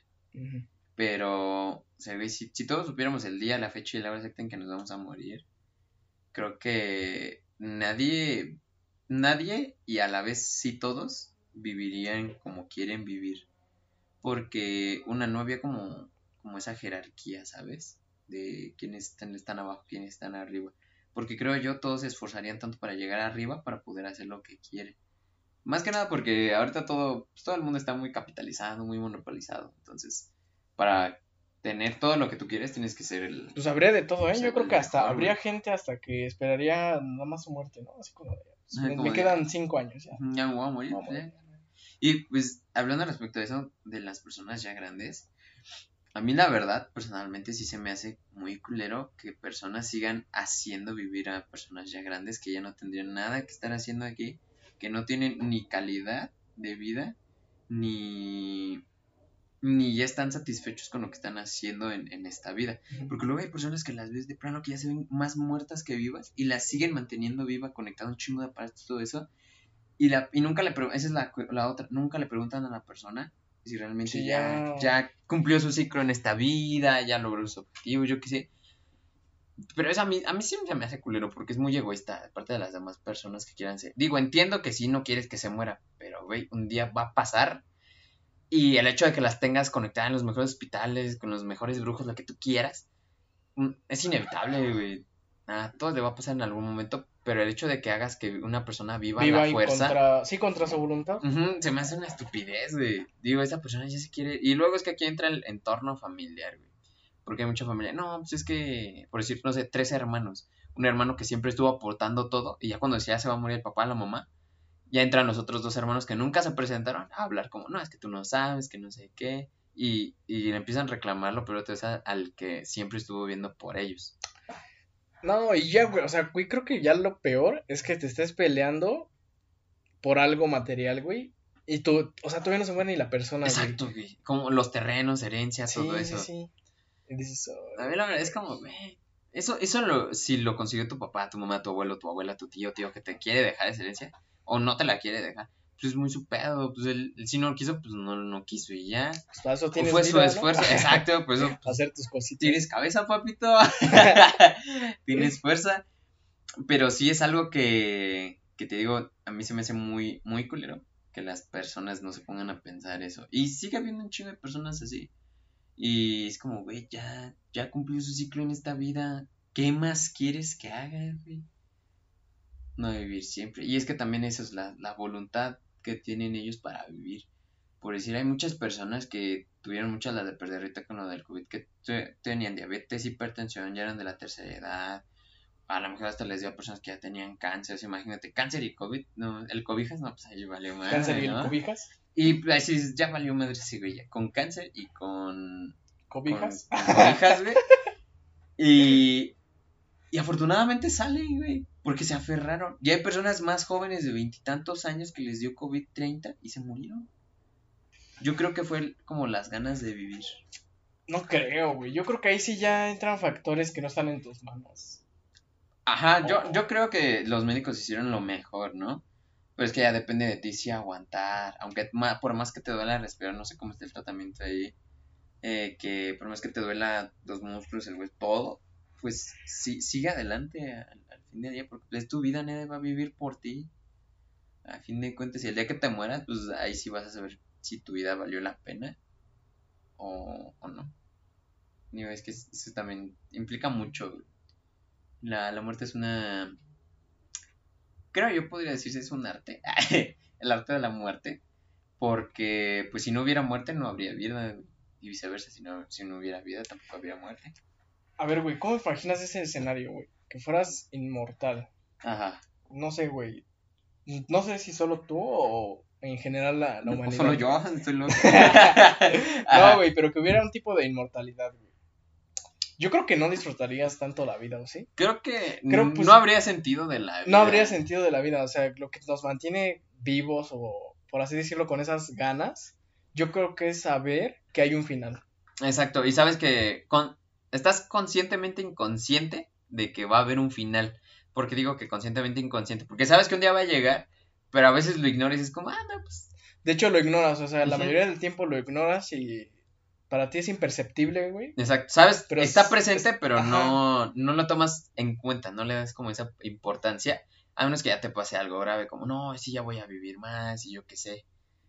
Pero, o sea, güey, si, si todos supiéramos el día, la fecha y la hora exacta en que nos vamos a morir, creo que nadie, nadie y a la vez sí todos vivirían como quieren vivir. Porque una no había como, como esa jerarquía, ¿sabes? De quiénes están, están abajo, quiénes están arriba. Porque creo yo todos se esforzarían tanto para llegar arriba para poder hacer lo que quieren. Más que nada porque ahorita todo, pues, todo el mundo está muy capitalizado, muy monopolizado. Entonces, para tener todo lo que tú quieres, tienes que ser el... Pues habría de todo, ¿eh? Yo creo que hasta habría gente hasta que esperaría nada más su muerte, ¿no? Así como, pues, me, quedan cinco años ya. Ya me voy a morir. Y pues hablando respecto a eso de las personas ya grandes, a mí la verdad, personalmente sí se me hace muy culero que personas sigan haciendo vivir a personas ya grandes que ya no tendrían nada que estar haciendo aquí, que no tienen ni calidad de vida, ni ni ya están satisfechos con lo que están haciendo en, esta vida. Porque luego hay personas que las ves de plano que ya se ven más muertas que vivas y las siguen manteniendo viva, conectando un chingo de aparatos, todo eso. Y, la, y nunca le preguntan, esa es la, la, otra, nunca le preguntan a la persona si realmente ya, ya cumplió su ciclo en esta vida, ya logró su objetivo, yo qué sé. Pero eso a mí, a mí siempre me hace culero porque es muy egoísta, aparte de las demás personas que quieran ser. Digo, entiendo que si no quieres que se muera, pero, güey, un día va a pasar y el hecho de que las tengas conectadas en los mejores hospitales, con los mejores brujos, lo que tú quieras, mm, es inevitable, güey. Nada, todo le va a pasar en algún momento, pero el hecho de que hagas que una persona viva, viva la fuerza. Contra, sí, contra su voluntad. se me hace una estupidez, güey. Digo, esa persona ya se quiere. Y luego es que aquí entra el entorno familiar, güey. Porque hay mucha familia. No, pues es que, por decir, no sé, tres hermanos. Un hermano que siempre estuvo aportando todo, y ya cuando ya se va a morir el papá, la mamá, ya entran los otros dos hermanos que nunca se presentaron a hablar como, no, es que tú no sabes, que no sé qué, y, y le empiezan a reclamarlo, pero te al, al que siempre estuvo viendo por ellos. No, y ya, güey, o sea, güey, creo que ya lo peor es que te estés peleando por algo material, güey, y tú, o sea, todavía no se muere ni la persona, Exacto, güey, como los terrenos, herencias, todo eso. Sí, sí. Dices, a mí la verdad es como, güey, eso, eso lo, si lo consiguió tu papá, tu mamá, tu abuelo, tu abuela, tu tío, tío, que te quiere dejar esa herencia, o no te la quiere dejar, pues es muy su pedo, pues él, si no quiso, pues no, no quiso y ya. Pues eso tienes fue su esfuerzo, exacto, pues, hacer tus cositas. Tienes cabeza, papito, tienes fuerza, pero sí es algo que, que te digo, a mí se me hace muy, muy culero que las personas no se pongan a pensar eso. Y sigue habiendo un chingo de personas así. Y es como, güey, ya, ya cumplió su ciclo en esta vida. ¿Qué más quieres que haga, güey? No vivir siempre. Y es que también esa es la, la voluntad que tienen ellos para vivir. Por decir, hay muchas personas que tuvieron muchas las de perder ahorita con lo del COVID, que tenían diabetes, hipertensión, ya eran de la tercera edad. A lo mejor hasta les dio a personas que ya tenían cáncer. imagínate, cáncer y COVID, no, el cobijas, no, pues ahí valió madre. ¿Cáncer y el cobijas? Y pues ya valió madre, sí, güey, ya, con cáncer y con. ¿Cobijas? Con, cobijas, güey. y. Y afortunadamente salen, güey. Porque se aferraron. Y hay personas más jóvenes de veintitantos años que les dio COVID-30 y se murieron. Yo creo que fue como las ganas de vivir. No creo, güey. Yo creo que ahí sí ya entran factores que no están en tus manos. Ajá, yo, yo creo que los médicos hicieron lo mejor, ¿no? Pero es que ya depende de ti si aguantar. Aunque por más que te duela respirar, no sé cómo está el tratamiento ahí. Eh, que por más que te duela los músculos, el hueso, todo, pues sí, sigue adelante al, fin día, porque es tu vida, nadie va a vivir por ti. A fin de cuentas, y el día que te mueras, pues ahí sí vas a saber si tu vida valió la pena o, o no. Digo, es que eso también implica mucho. La, la muerte es una... Creo yo podría decirse es un arte. el arte de la muerte. Porque pues si no hubiera muerte no habría vida. Y viceversa, si no, si no hubiera vida tampoco habría muerte. A ver, güey, ¿cómo imaginas ese escenario, güey? Que fueras inmortal. Ajá. No sé, güey. No sé si solo tú o en general la, la humanidad. Solo yo, estoy loco. no, güey, pero que hubiera un tipo de inmortalidad, güey. Yo creo que no disfrutarías tanto la vida, ¿o sí? Creo que pues, no habría sentido de la vida. No habría sentido de la vida, o sea, lo que nos mantiene vivos o, por así decirlo, con esas ganas, yo creo que es saber que hay un final. Exacto, y sabes que con, estás conscientemente inconsciente de que va a haber un final. Porque digo que conscientemente inconsciente, porque sabes que un día va a llegar pero a veces lo ignoras y es como, ah, no, pues. De hecho, lo ignoras, o sea, la mayoría del tiempo lo ignoras y para ti es imperceptible, güey. Exacto, sabes, pero está presente, pero no, no lo tomas en cuenta, no le das como esa importancia, a menos que ya te pase algo grave, como, no, sí, ya voy a vivir más y yo qué sé.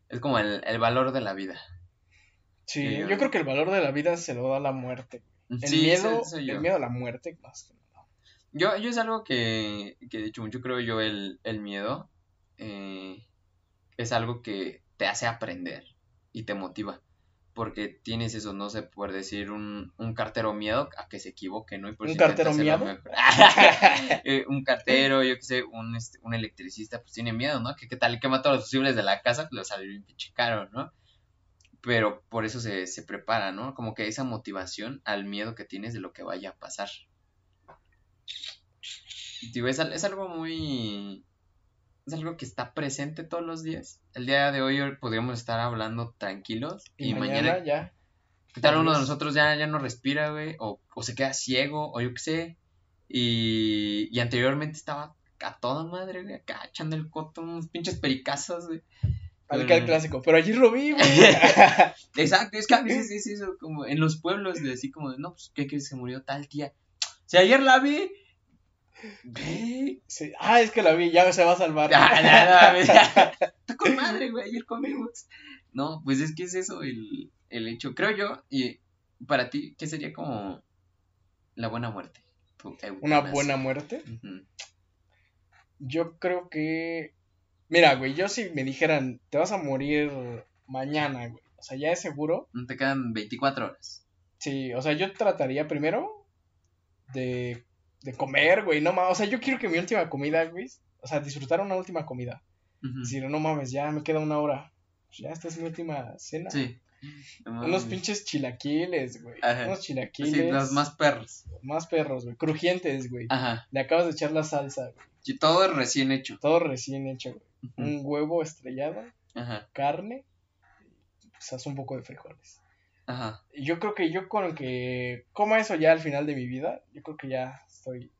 Es como el, valor de la vida. Sí, yo, creo que el valor de la vida se lo da la muerte. El miedo, el miedo a la muerte más. Yo, yo es algo que, que he dicho mucho, creo yo, el, el miedo eh, es algo que te hace aprender y te motiva. Porque tienes eso, no sé, por decir un, un cartero miedo a que se equivoque, ¿no? ¿Un cartero miedo? Eh, un cartero, yo qué sé, un, este, un electricista, pues tiene miedo, ¿no? Que qué tal que mata a los fusibles de la casa, pues sale bien pinche caro, ¿no? Pero por eso se, se prepara, ¿no? Como que esa motivación al miedo que tienes de lo que vaya a pasar. Digo, es, es algo muy, es algo que está presente todos los días. El día de hoy podríamos estar hablando tranquilos y, mañana, ya. ¿Qué tal uno de nosotros ya, ya no respira, güey? O, se queda ciego, o yo qué sé. Y, y anteriormente estaba a toda madre, güey, acá echando el coto, unos pinches pericazos, güey. Al que clásico, pero allí lo vi, güey. Exacto, es que a veces es eso, como en los pueblos, de así como, no, pues, ¿qué crees? Se murió tal tía. Si ayer la vi, Sí. Ah, es que la vi, ya se va a salvar. Está con madre, güey, ayer comimos. No, pues es que es eso el, el hecho. Creo yo, y para ti, ¿qué sería como la buena muerte? ¿Una buena muerte? Yo creo que. Mira, güey, yo si me dijeran, te vas a morir mañana, güey. O sea, ya es seguro. Te quedan 24 horas. Sí, o sea, yo trataría primero de de comer, güey, no mames, o sea, yo quiero que mi última comida, güey, o sea, disfrutar una última comida. Si no, no mames, ya me queda una hora. Pues ya esta es mi última cena. Sí. Unos pinches chilaquiles, güey. Unos chilaquiles. Sí, los más perros. Más perros, güey. Crujientes, güey. Ajá. Le acabas de echar la salsa, güey. Y todo recién hecho. Todo recién hecho, güey. Un huevo estrellado. Ajá. Carne. Quizás un poco de frijoles. Ajá. Yo creo que yo con el que coma eso ya al final de mi vida, yo creo que ya estoy.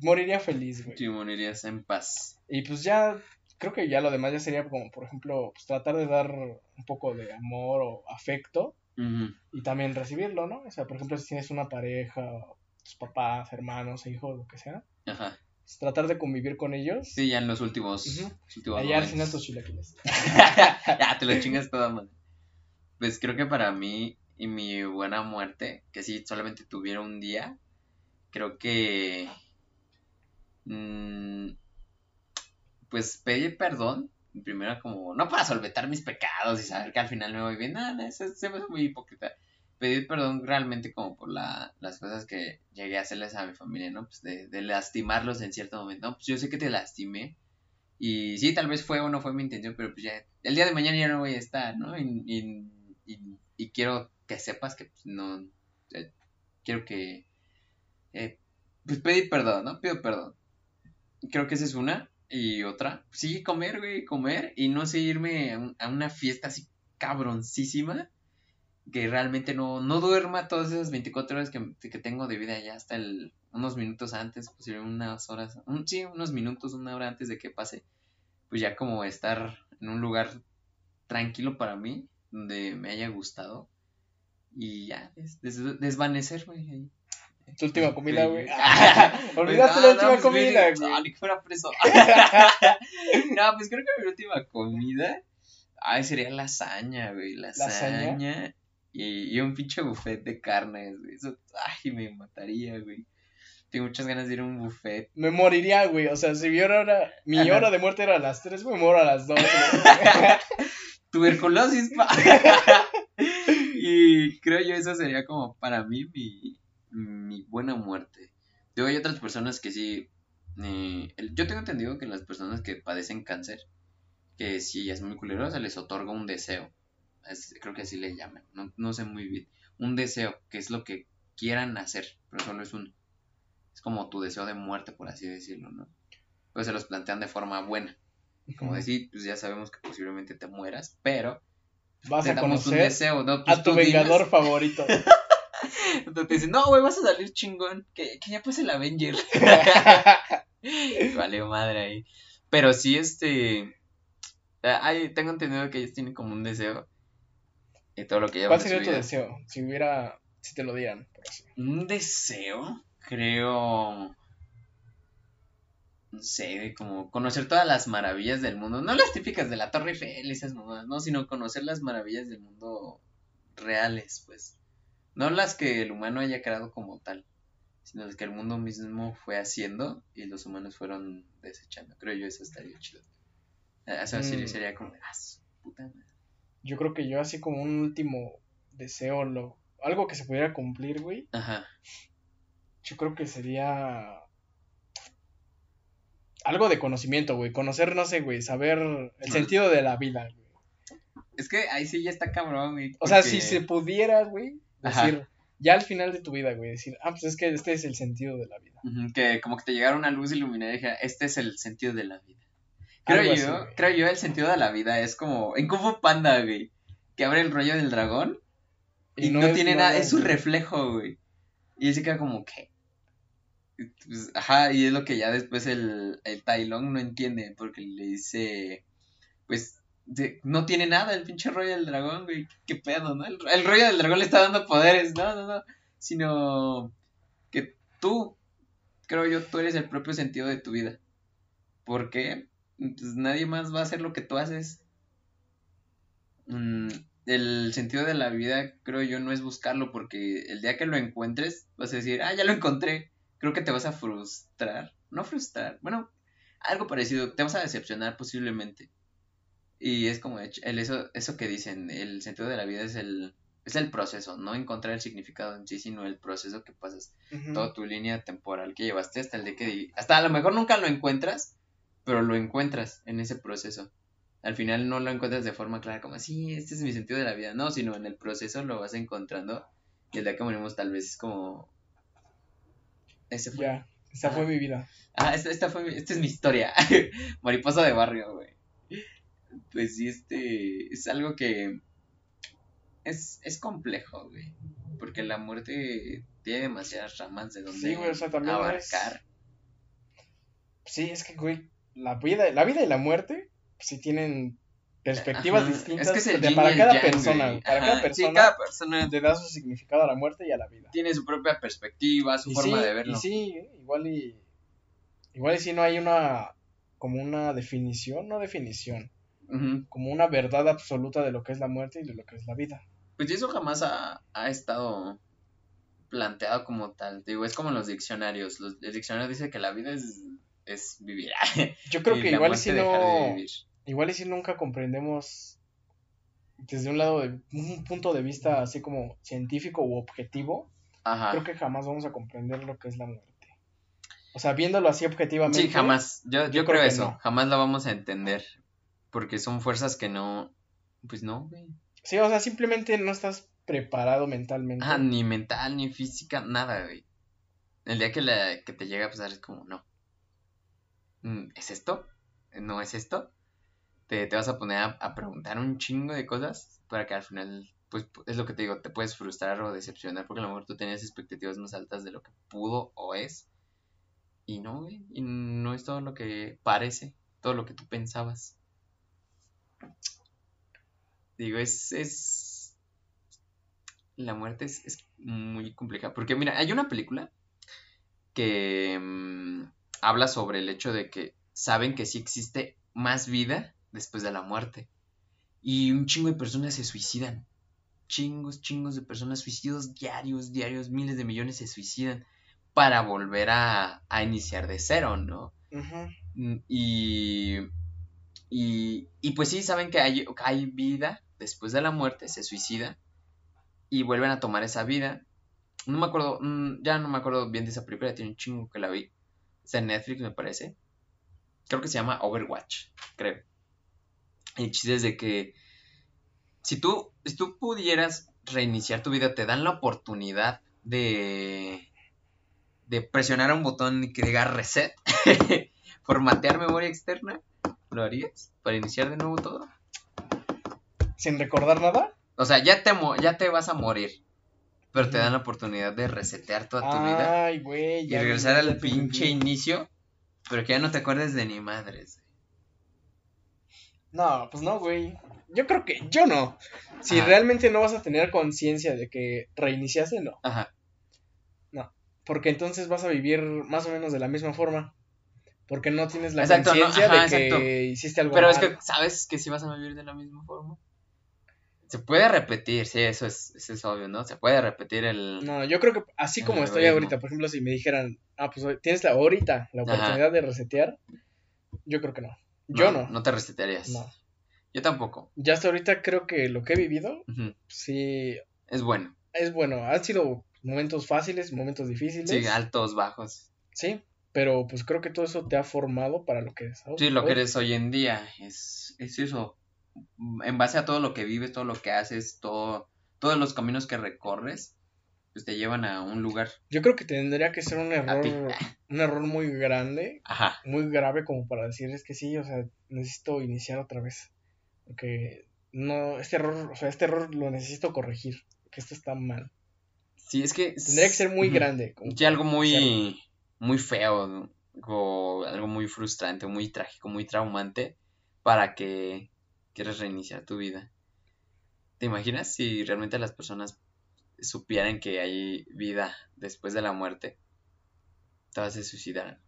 Moriría feliz, güey. Sí, morirías en paz. Y pues ya, creo que ya lo demás ya sería como, por ejemplo, pues tratar de dar un poco de amor o afecto. Y también recibirlo, ¿no? O sea, por ejemplo, si tienes una pareja, tus papás, hermanos, hijos, lo que sea. Ajá. Pues, tratar de convivir con ellos. Sí, ya en los últimos. Allá al final tus chilaquiles. ya, te lo chingas toda madre. Pues creo que para mí y mi buena muerte, que si solamente tuviera un día, creo que... Mm, pues pedir perdón, primero como, no para solventar mis pecados y saber que al final me voy bien, nada, eso se me hace muy hipócrita. Pedir perdón realmente como por la, las cosas que llegué a hacerles a mi familia, ¿no? Pues de, de lastimarlos en cierto momento, ¿no? Pues yo sé que te lastimé, y sí, tal vez fue o no fue mi intención, pero pues ya, el día de mañana ya no voy a estar, ¿no? Y, y, quiero que sepas que pues, no, eh, quiero que, eh, pues pedir perdón, ¿no? Pido perdón. Creo que esa es una. Y otra, sí, comer, güey, comer y no seguirme a, una fiesta así cabroncísima que realmente no, no duerma todas esas 24 horas que, que tengo de vida ya hasta el, unos minutos antes, pues unas horas, sí, unos minutos, una hora antes de que pase, pues ya como estar en un lugar tranquilo para mí, donde me haya gustado y ya, desvanecer, güey. Tu última comida, güey. Olvidaste la última pues, comida, güey. No, ni que fuera preso. no, pues creo que mi última comida. Ay, sería lasaña, güey. Lasaña. Y, y, un pinche buffet de carnes, güey. Eso, ay, me mataría, güey. Tengo muchas ganas de ir a un buffet. Me moriría, güey. O sea, si mi hora, mi hora de muerte era a las 3, me muero a las 2. Tuberculosis, pa. Y creo yo eso sería como para mí mi, mi buena muerte. Digo, hay otras personas que sí. Eh, yo tengo entendido que las personas que padecen cáncer, que si es muy culero, se les otorga un deseo. creo que así le llaman. No, no sé muy bien. Un deseo, que es lo que quieran hacer, pero solo es uno es como tu deseo de muerte, por así decirlo, ¿no? Pues se los plantean de forma buena. Como decir, pues ya sabemos que posiblemente te mueras, pero vas a conocer deseo, ¿no? Pues a tu vengador favorito. Entonces te dicen, no, güey, vas a salir chingón, que, que ya puse el Avenger. vale, madre ahí. Pero sí, este, hay, tengo entendido que ellos tienen como un deseo y todo lo que ¿Cuál sería tu deseo? Si hubiera, si te lo dieran, por así. ¿Un deseo? creo, no sé, como conocer todas las maravillas del mundo, no las típicas de la Torre Eiffel, esas nomás, no, sino conocer las maravillas del mundo reales, pues, no las que el humano haya creado como tal, sino las que el mundo mismo fue haciendo y los humanos fueron desechando. Creo yo eso estaría chido. Eso mm. sería como, ah, puta madre. Yo creo que yo así como un último deseo, lo, algo que se pudiera cumplir, güey. Ajá yo creo que sería algo de conocimiento, güey. Conocer, no sé, güey, saber el sentido de la vida, güey. Es que ahí sí ya está cabrón, güey. O sea, si se pudiera, güey, decir, ya al final de tu vida, güey, decir, ah, pues es que este es el sentido de la vida. que como que te llegara una luz iluminada y dije, este es el sentido de la vida. Creo yo, creo yo, el sentido de la vida es como en Kung Panda, güey, que abre el rollo del dragón y, no, tiene nada, es su reflejo, güey. Y él se queda como, ¿qué? Pues, ajá, y es lo que ya después el, el Tai Long no entiende, porque le dice, pues, no tiene nada el pinche rollo del dragón, güey, qué pedo, ¿no? El, rollo del dragón le está dando poderes, no, no, no, sino que tú, creo yo, tú eres el propio sentido de tu vida. ¿Por qué? Pues nadie más va a hacer lo que tú haces. Mm, el sentido de la vida, creo yo, no es buscarlo, porque el día que lo encuentres, vas a decir, ah, ya lo encontré creo que te vas a frustrar. No frustrar, bueno, algo parecido. Te vas a decepcionar posiblemente. Y es como el, eso, eso que dicen, el sentido de la vida es el, es el proceso, no encontrar el significado en sí, sino el proceso que pasas, toda tu línea temporal que llevaste hasta el de que, hasta a lo mejor nunca lo encuentras, pero lo encuentras en ese proceso. Al final no lo encuentras de forma clara como, sí, este es mi sentido de la vida, no, sino en el proceso lo vas encontrando y el día que morimos tal vez es como, fue. Ya, esa fue mi vida. Ah, esta, fue esta es mi historia. Mariposa de barrio, güey. Pues sí, este es algo que es, es complejo, güey. Porque la muerte tiene demasiadas ramas de donde sí, güey, o sea, también abarcar. Sí, es que, güey, la vida, la vida y la muerte sí tienen perspectivas distintas para cada persona. Para cada persona, cada persona le da su significado a la muerte y a la vida. Tiene su propia perspectiva, su forma de verlo. Y sí, igual y igual y si no hay una como una definición, no definición, como una verdad absoluta de lo que es la muerte y de lo que es la vida. Pues eso jamás ha, ha estado planteado como tal. Digo, es como en los diccionarios. Los, el diccionario dice que la vida es, es vivir. Yo creo que igual si no. Igual y si nunca comprendemos desde un lado de un punto de vista así como científico u objetivo, creo que jamás vamos a comprender lo que es la muerte. O sea, viéndolo así objetivamente. Sí, jamás. Yo, yo, creo, eso. Jamás lo vamos a entender. Porque son fuerzas que no. Pues no, güey. Sí, o sea, simplemente no estás preparado mentalmente. Ah, ni mental, ni física, nada, güey. El día que, la, que te llega a pasar es como, no. Mm, ¿Es esto? ¿No es esto? Te, vas a poner a, preguntar un chingo de cosas para que al final, pues es lo que te digo, te puedes frustrar o decepcionar porque a lo mejor tú tenías expectativas más altas de lo que pudo o es. Y no, y no es todo lo que parece, todo lo que tú pensabas. Digo, es, es... La muerte es, es muy compleja. Porque mira, hay una película que mmm, habla sobre el hecho de que saben que sí existe más vida después de la muerte. Y un chingo de personas se suicidan. Chingos, chingos de personas, suicidios diarios, diarios, miles de millones se suicidan para volver a, a iniciar de cero, ¿no? Mm, y, y, y, pues sí, saben que hay, hay vida después de la muerte, se suicida y vuelven a tomar esa vida. No me acuerdo, mm, ya no me acuerdo bien de esa película, tiene un chingo que la vi. Está en Netflix, me parece. Creo que se llama Overwatch, creo. El chiste es de que si tú, si tú pudieras reiniciar tu vida, te dan la oportunidad de de presionar un botón y que diga reset, formatear memoria externa, ¿lo harías para iniciar de nuevo todo? ¿Sin recordar nada? O sea, ya te, ya te vas a morir, pero te dan la oportunidad de resetear toda tu vida. Y regresar al pinche inicio, pero que ya no te acuerdes de ni madres. No, pues no, güey. Yo creo que yo no. Si realmente no vas a tener conciencia de que reiniciaste, no. Ajá. Porque entonces vas a vivir más o menos de la misma forma. Porque no tienes la conciencia de que hiciste algo Pero es que, ¿sabes que si vas a vivir de la misma forma? Se puede repetir, sí, eso es, eso es obvio, ¿no? Se puede repetir el... No, yo creo que así como estoy ahorita, por ejemplo, si me dijeran, ah, pues tienes la ahorita la oportunidad de resetear, yo creo que no. Yo no. No, te resetearías. No. Yo tampoco. Ya hasta ahorita creo que lo que he vivido, sí... Es bueno. Es bueno. Han sido momentos fáciles, momentos difíciles. Sí, altos, bajos. Sí, pero pues creo que todo eso te ha formado para lo que eres Sí, lo que eres hoy en día, es, es eso. En base a todo lo que vives, todo lo que haces, todo, todos los caminos que recorres, pues te llevan a un lugar. Yo creo que tendría que ser un error, un error muy grande, Ajá. muy grave como para decir es que sí, o sea, necesito iniciar otra vez. Porque no, este error, o sea, este error lo necesito corregir, que esto está mal. Sí, es que... Tendría que ser muy grande. Sí, algo muy, muy feo, o algo muy frustrante, muy trágico, muy traumante para que quieras reiniciar tu vida. ¿Te imaginas si realmente las personas supieran que hay vida después de la muerte? Todas se suicidaran.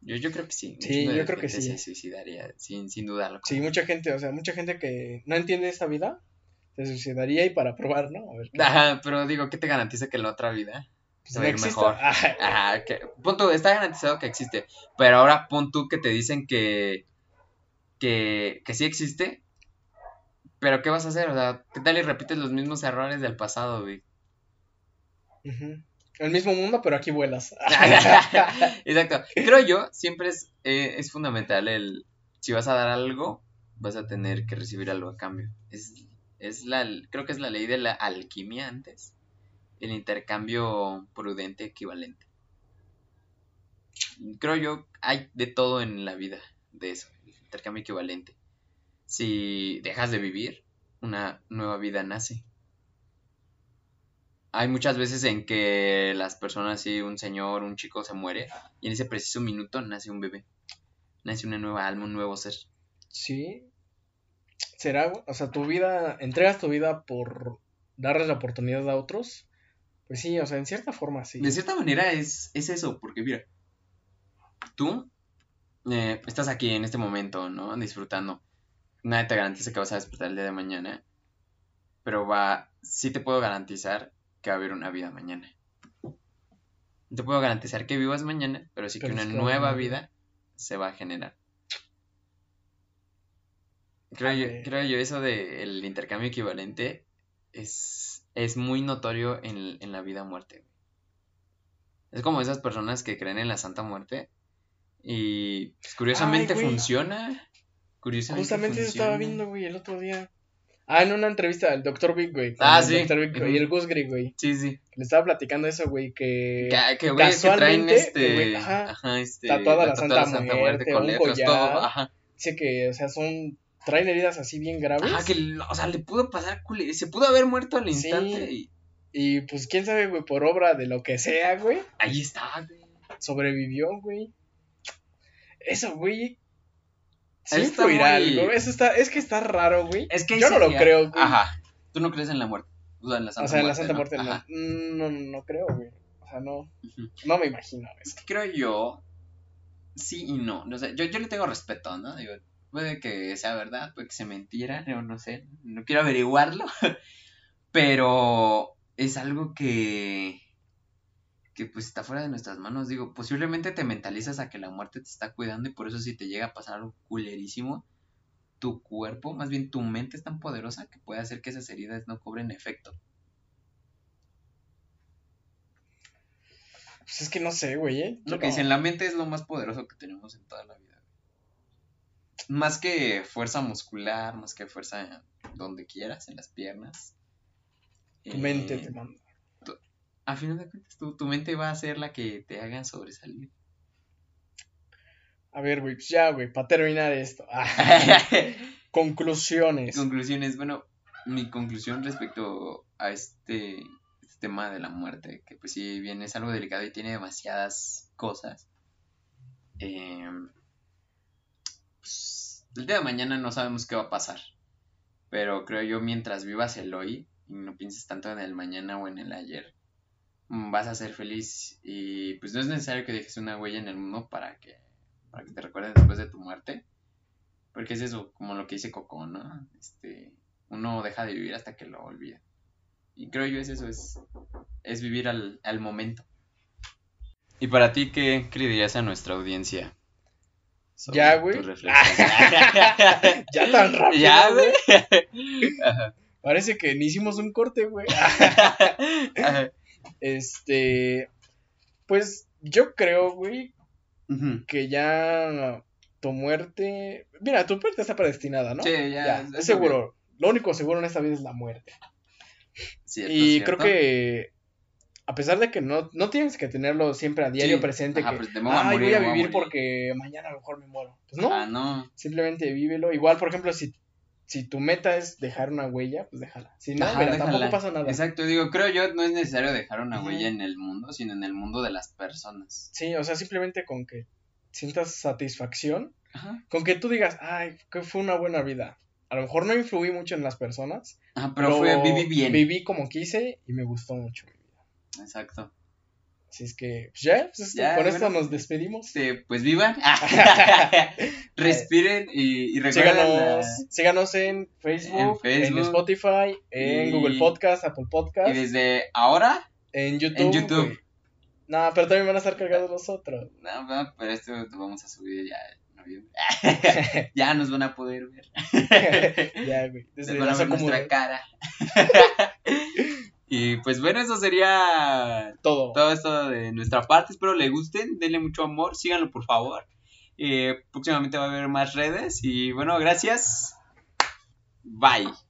Yo, yo creo que sí. Sí, yo creo que sí. Se suicidaría, sin, sin dudarlo. Sí, mucha gente, o sea, mucha gente que no entiende esta vida, se suicidaría y para probar, ¿no? Ajá, pero digo, ¿qué te garantiza que en la otra vida pues se va a ir mejor? Ajá, que, punto, está garantizado que existe, pero ahora pon tú que te dicen que, que, que sí existe, pero ¿qué vas a hacer? O sea, ¿qué tal y repites los mismos errores del pasado, güey? El mismo mundo, pero aquí vuelas. Exacto. Creo yo, siempre es, eh, es fundamental el, si vas a dar algo, vas a tener que recibir algo a cambio. Es es la, creo que es la ley de la alquimia antes. El intercambio prudente equivalente. Creo yo, hay de todo en la vida de eso, el intercambio equivalente. Si dejas de vivir, una nueva vida nace. Hay muchas veces en que las personas, si un señor, un chico se muere, y en ese preciso minuto nace un bebé. Nace una nueva alma, un nuevo ser. Sí, será, o sea, tu vida, entregas tu vida por darles la oportunidad a otros, pues sí, o sea, en cierta forma sí. De cierta manera es, es eso, porque mira, tú eh, estás aquí en este momento, ¿no? Disfrutando. Nadie te garantiza que vas a despertar el día de mañana. pero va, sí te puedo garantizar que va a haber una vida mañana. No te puedo garantizar que vivas mañana, pero sí que una nueva vida se va a generar. Creo, yo, creo yo eso del intercambio equivalente es, es muy notorio en, en la vida muerte. Es como esas personas que creen en la Santa Muerte y pues, curiosamente funciona. Curiosamente Justamente se estaba viendo, güey, el otro día. Ah, en una entrevista del Dr. Big, güey. Ah, sí. y el Gus Grig, güey. Sí, sí. Le estaba platicando eso, güey, que, que, güey, casualmente, que este, ajá, ajá, este, tatuada la, Santa, Santa Muerte, con un collar. Todo, ajá. Dice que, o sea, son, traen heridas así bien graves. Ajá, que, o sea, le pudo pasar, se pudo haber muerto al instante y... Y pues quién sabe, güey, por obra de lo que sea, güey. Ahí está, güey. Sobrevivió, güey. Eso, güey. Sí. Eso está, es que está raro, güey. Es que Yo no lo creo, güey. Ajá. Tú no crees en la muerte. O sea, en la Santa o sea, en la Santa Muerte, no. No, no, creo, güey. O sea, no. No me imagino eso. Creo yo. Sí y no. O sea, yo, yo le tengo respeto, ¿no? Digo, puede que sea verdad, puede que sea mentira, no, no sé. No quiero averiguarlo. Pero es algo que, que pues está fuera de nuestras manos. Digo, posiblemente te mentalizas a que la muerte te está cuidando y por eso si te llega a pasar algo culerísimo, tu cuerpo, más bien tu mente es tan poderosa que puede hacer que esas heridas no cobren efecto. Pues es que no sé, güey. ¿eh? Lo que dicen, la mente es lo más poderoso que tenemos en toda la vida. Más que fuerza muscular, más que fuerza donde quieras, en las piernas. Tu mente te manda. A final de cuentas, tu, mente va a ser la que te haga sobresalir. A ver, güey, pues ya, güey, para terminar esto. Conclusiones. Conclusiones. Bueno, mi conclusión respecto a este, este, tema de la muerte, que pues si bien es algo delicado y tiene demasiadas cosas. Em, pues, el día de mañana no sabemos qué va a pasar. Pero creo yo mientras vivas el hoy, y no pienses tanto en el mañana o en el ayer, vas a ser feliz y pues no es necesario que dejes una huella en el mundo para que, para que te recuerden después de tu muerte, porque es eso, como lo que dice Coco, ¿no? Este, uno deja de vivir hasta que lo olvida. Y creo yo es eso, es, es vivir al, al momento. ¿Y para ti qué, qué le dirías a nuestra audiencia? Ya, güey. ya tan rápido. Ya, güey. Parece que ni hicimos un corte, güey. Este. Pues yo creo, güey, que ya tu muerte. Mira, tu muerte está predestinada, ¿no? Sí, ya. es, seguro. Lo único seguro en esta vida es la muerte. y creo que a pesar de que no, no tienes que tenerlo siempre a diario presente, que pues, voy a vivir porque mañana a lo mejor me muero. Pues no, no. simplemente vívelo. Igual, por ejemplo, si si tu meta es dejar una huella, pues déjala. Si no, tampoco pasa nada. Exacto, digo, creo yo no es necesario dejar una huella en el mundo, sino en el mundo de las personas. Sí, o sea, simplemente con que sientas satisfacción, con que tú digas, ay, que fue una buena vida. A lo mejor no influí mucho en las personas, pero, fue, viví bien. Viví como quise y me gustó mucho mi vida. Exacto. Así es que, pues ya, pues con esto nos despedimos. pues vivan, respiren y, y recuerden. Síganos, en, Facebook, en, Spotify, en Google Podcast, Apple Podcast. Y desde ahora, en YouTube. En YouTube. No, pero también van a estar cargados los otros. No, pero esto lo vamos a subir ya en noviembre. ya nos van a poder ver. ya, güey. Desde van a ver nuestra cara. Y pues bueno, eso sería todo. Todo esto de nuestra parte. Espero le gusten, denle mucho amor, síganlo por favor. Eh, próximamente va a haber más redes. Y bueno, gracias. Bye.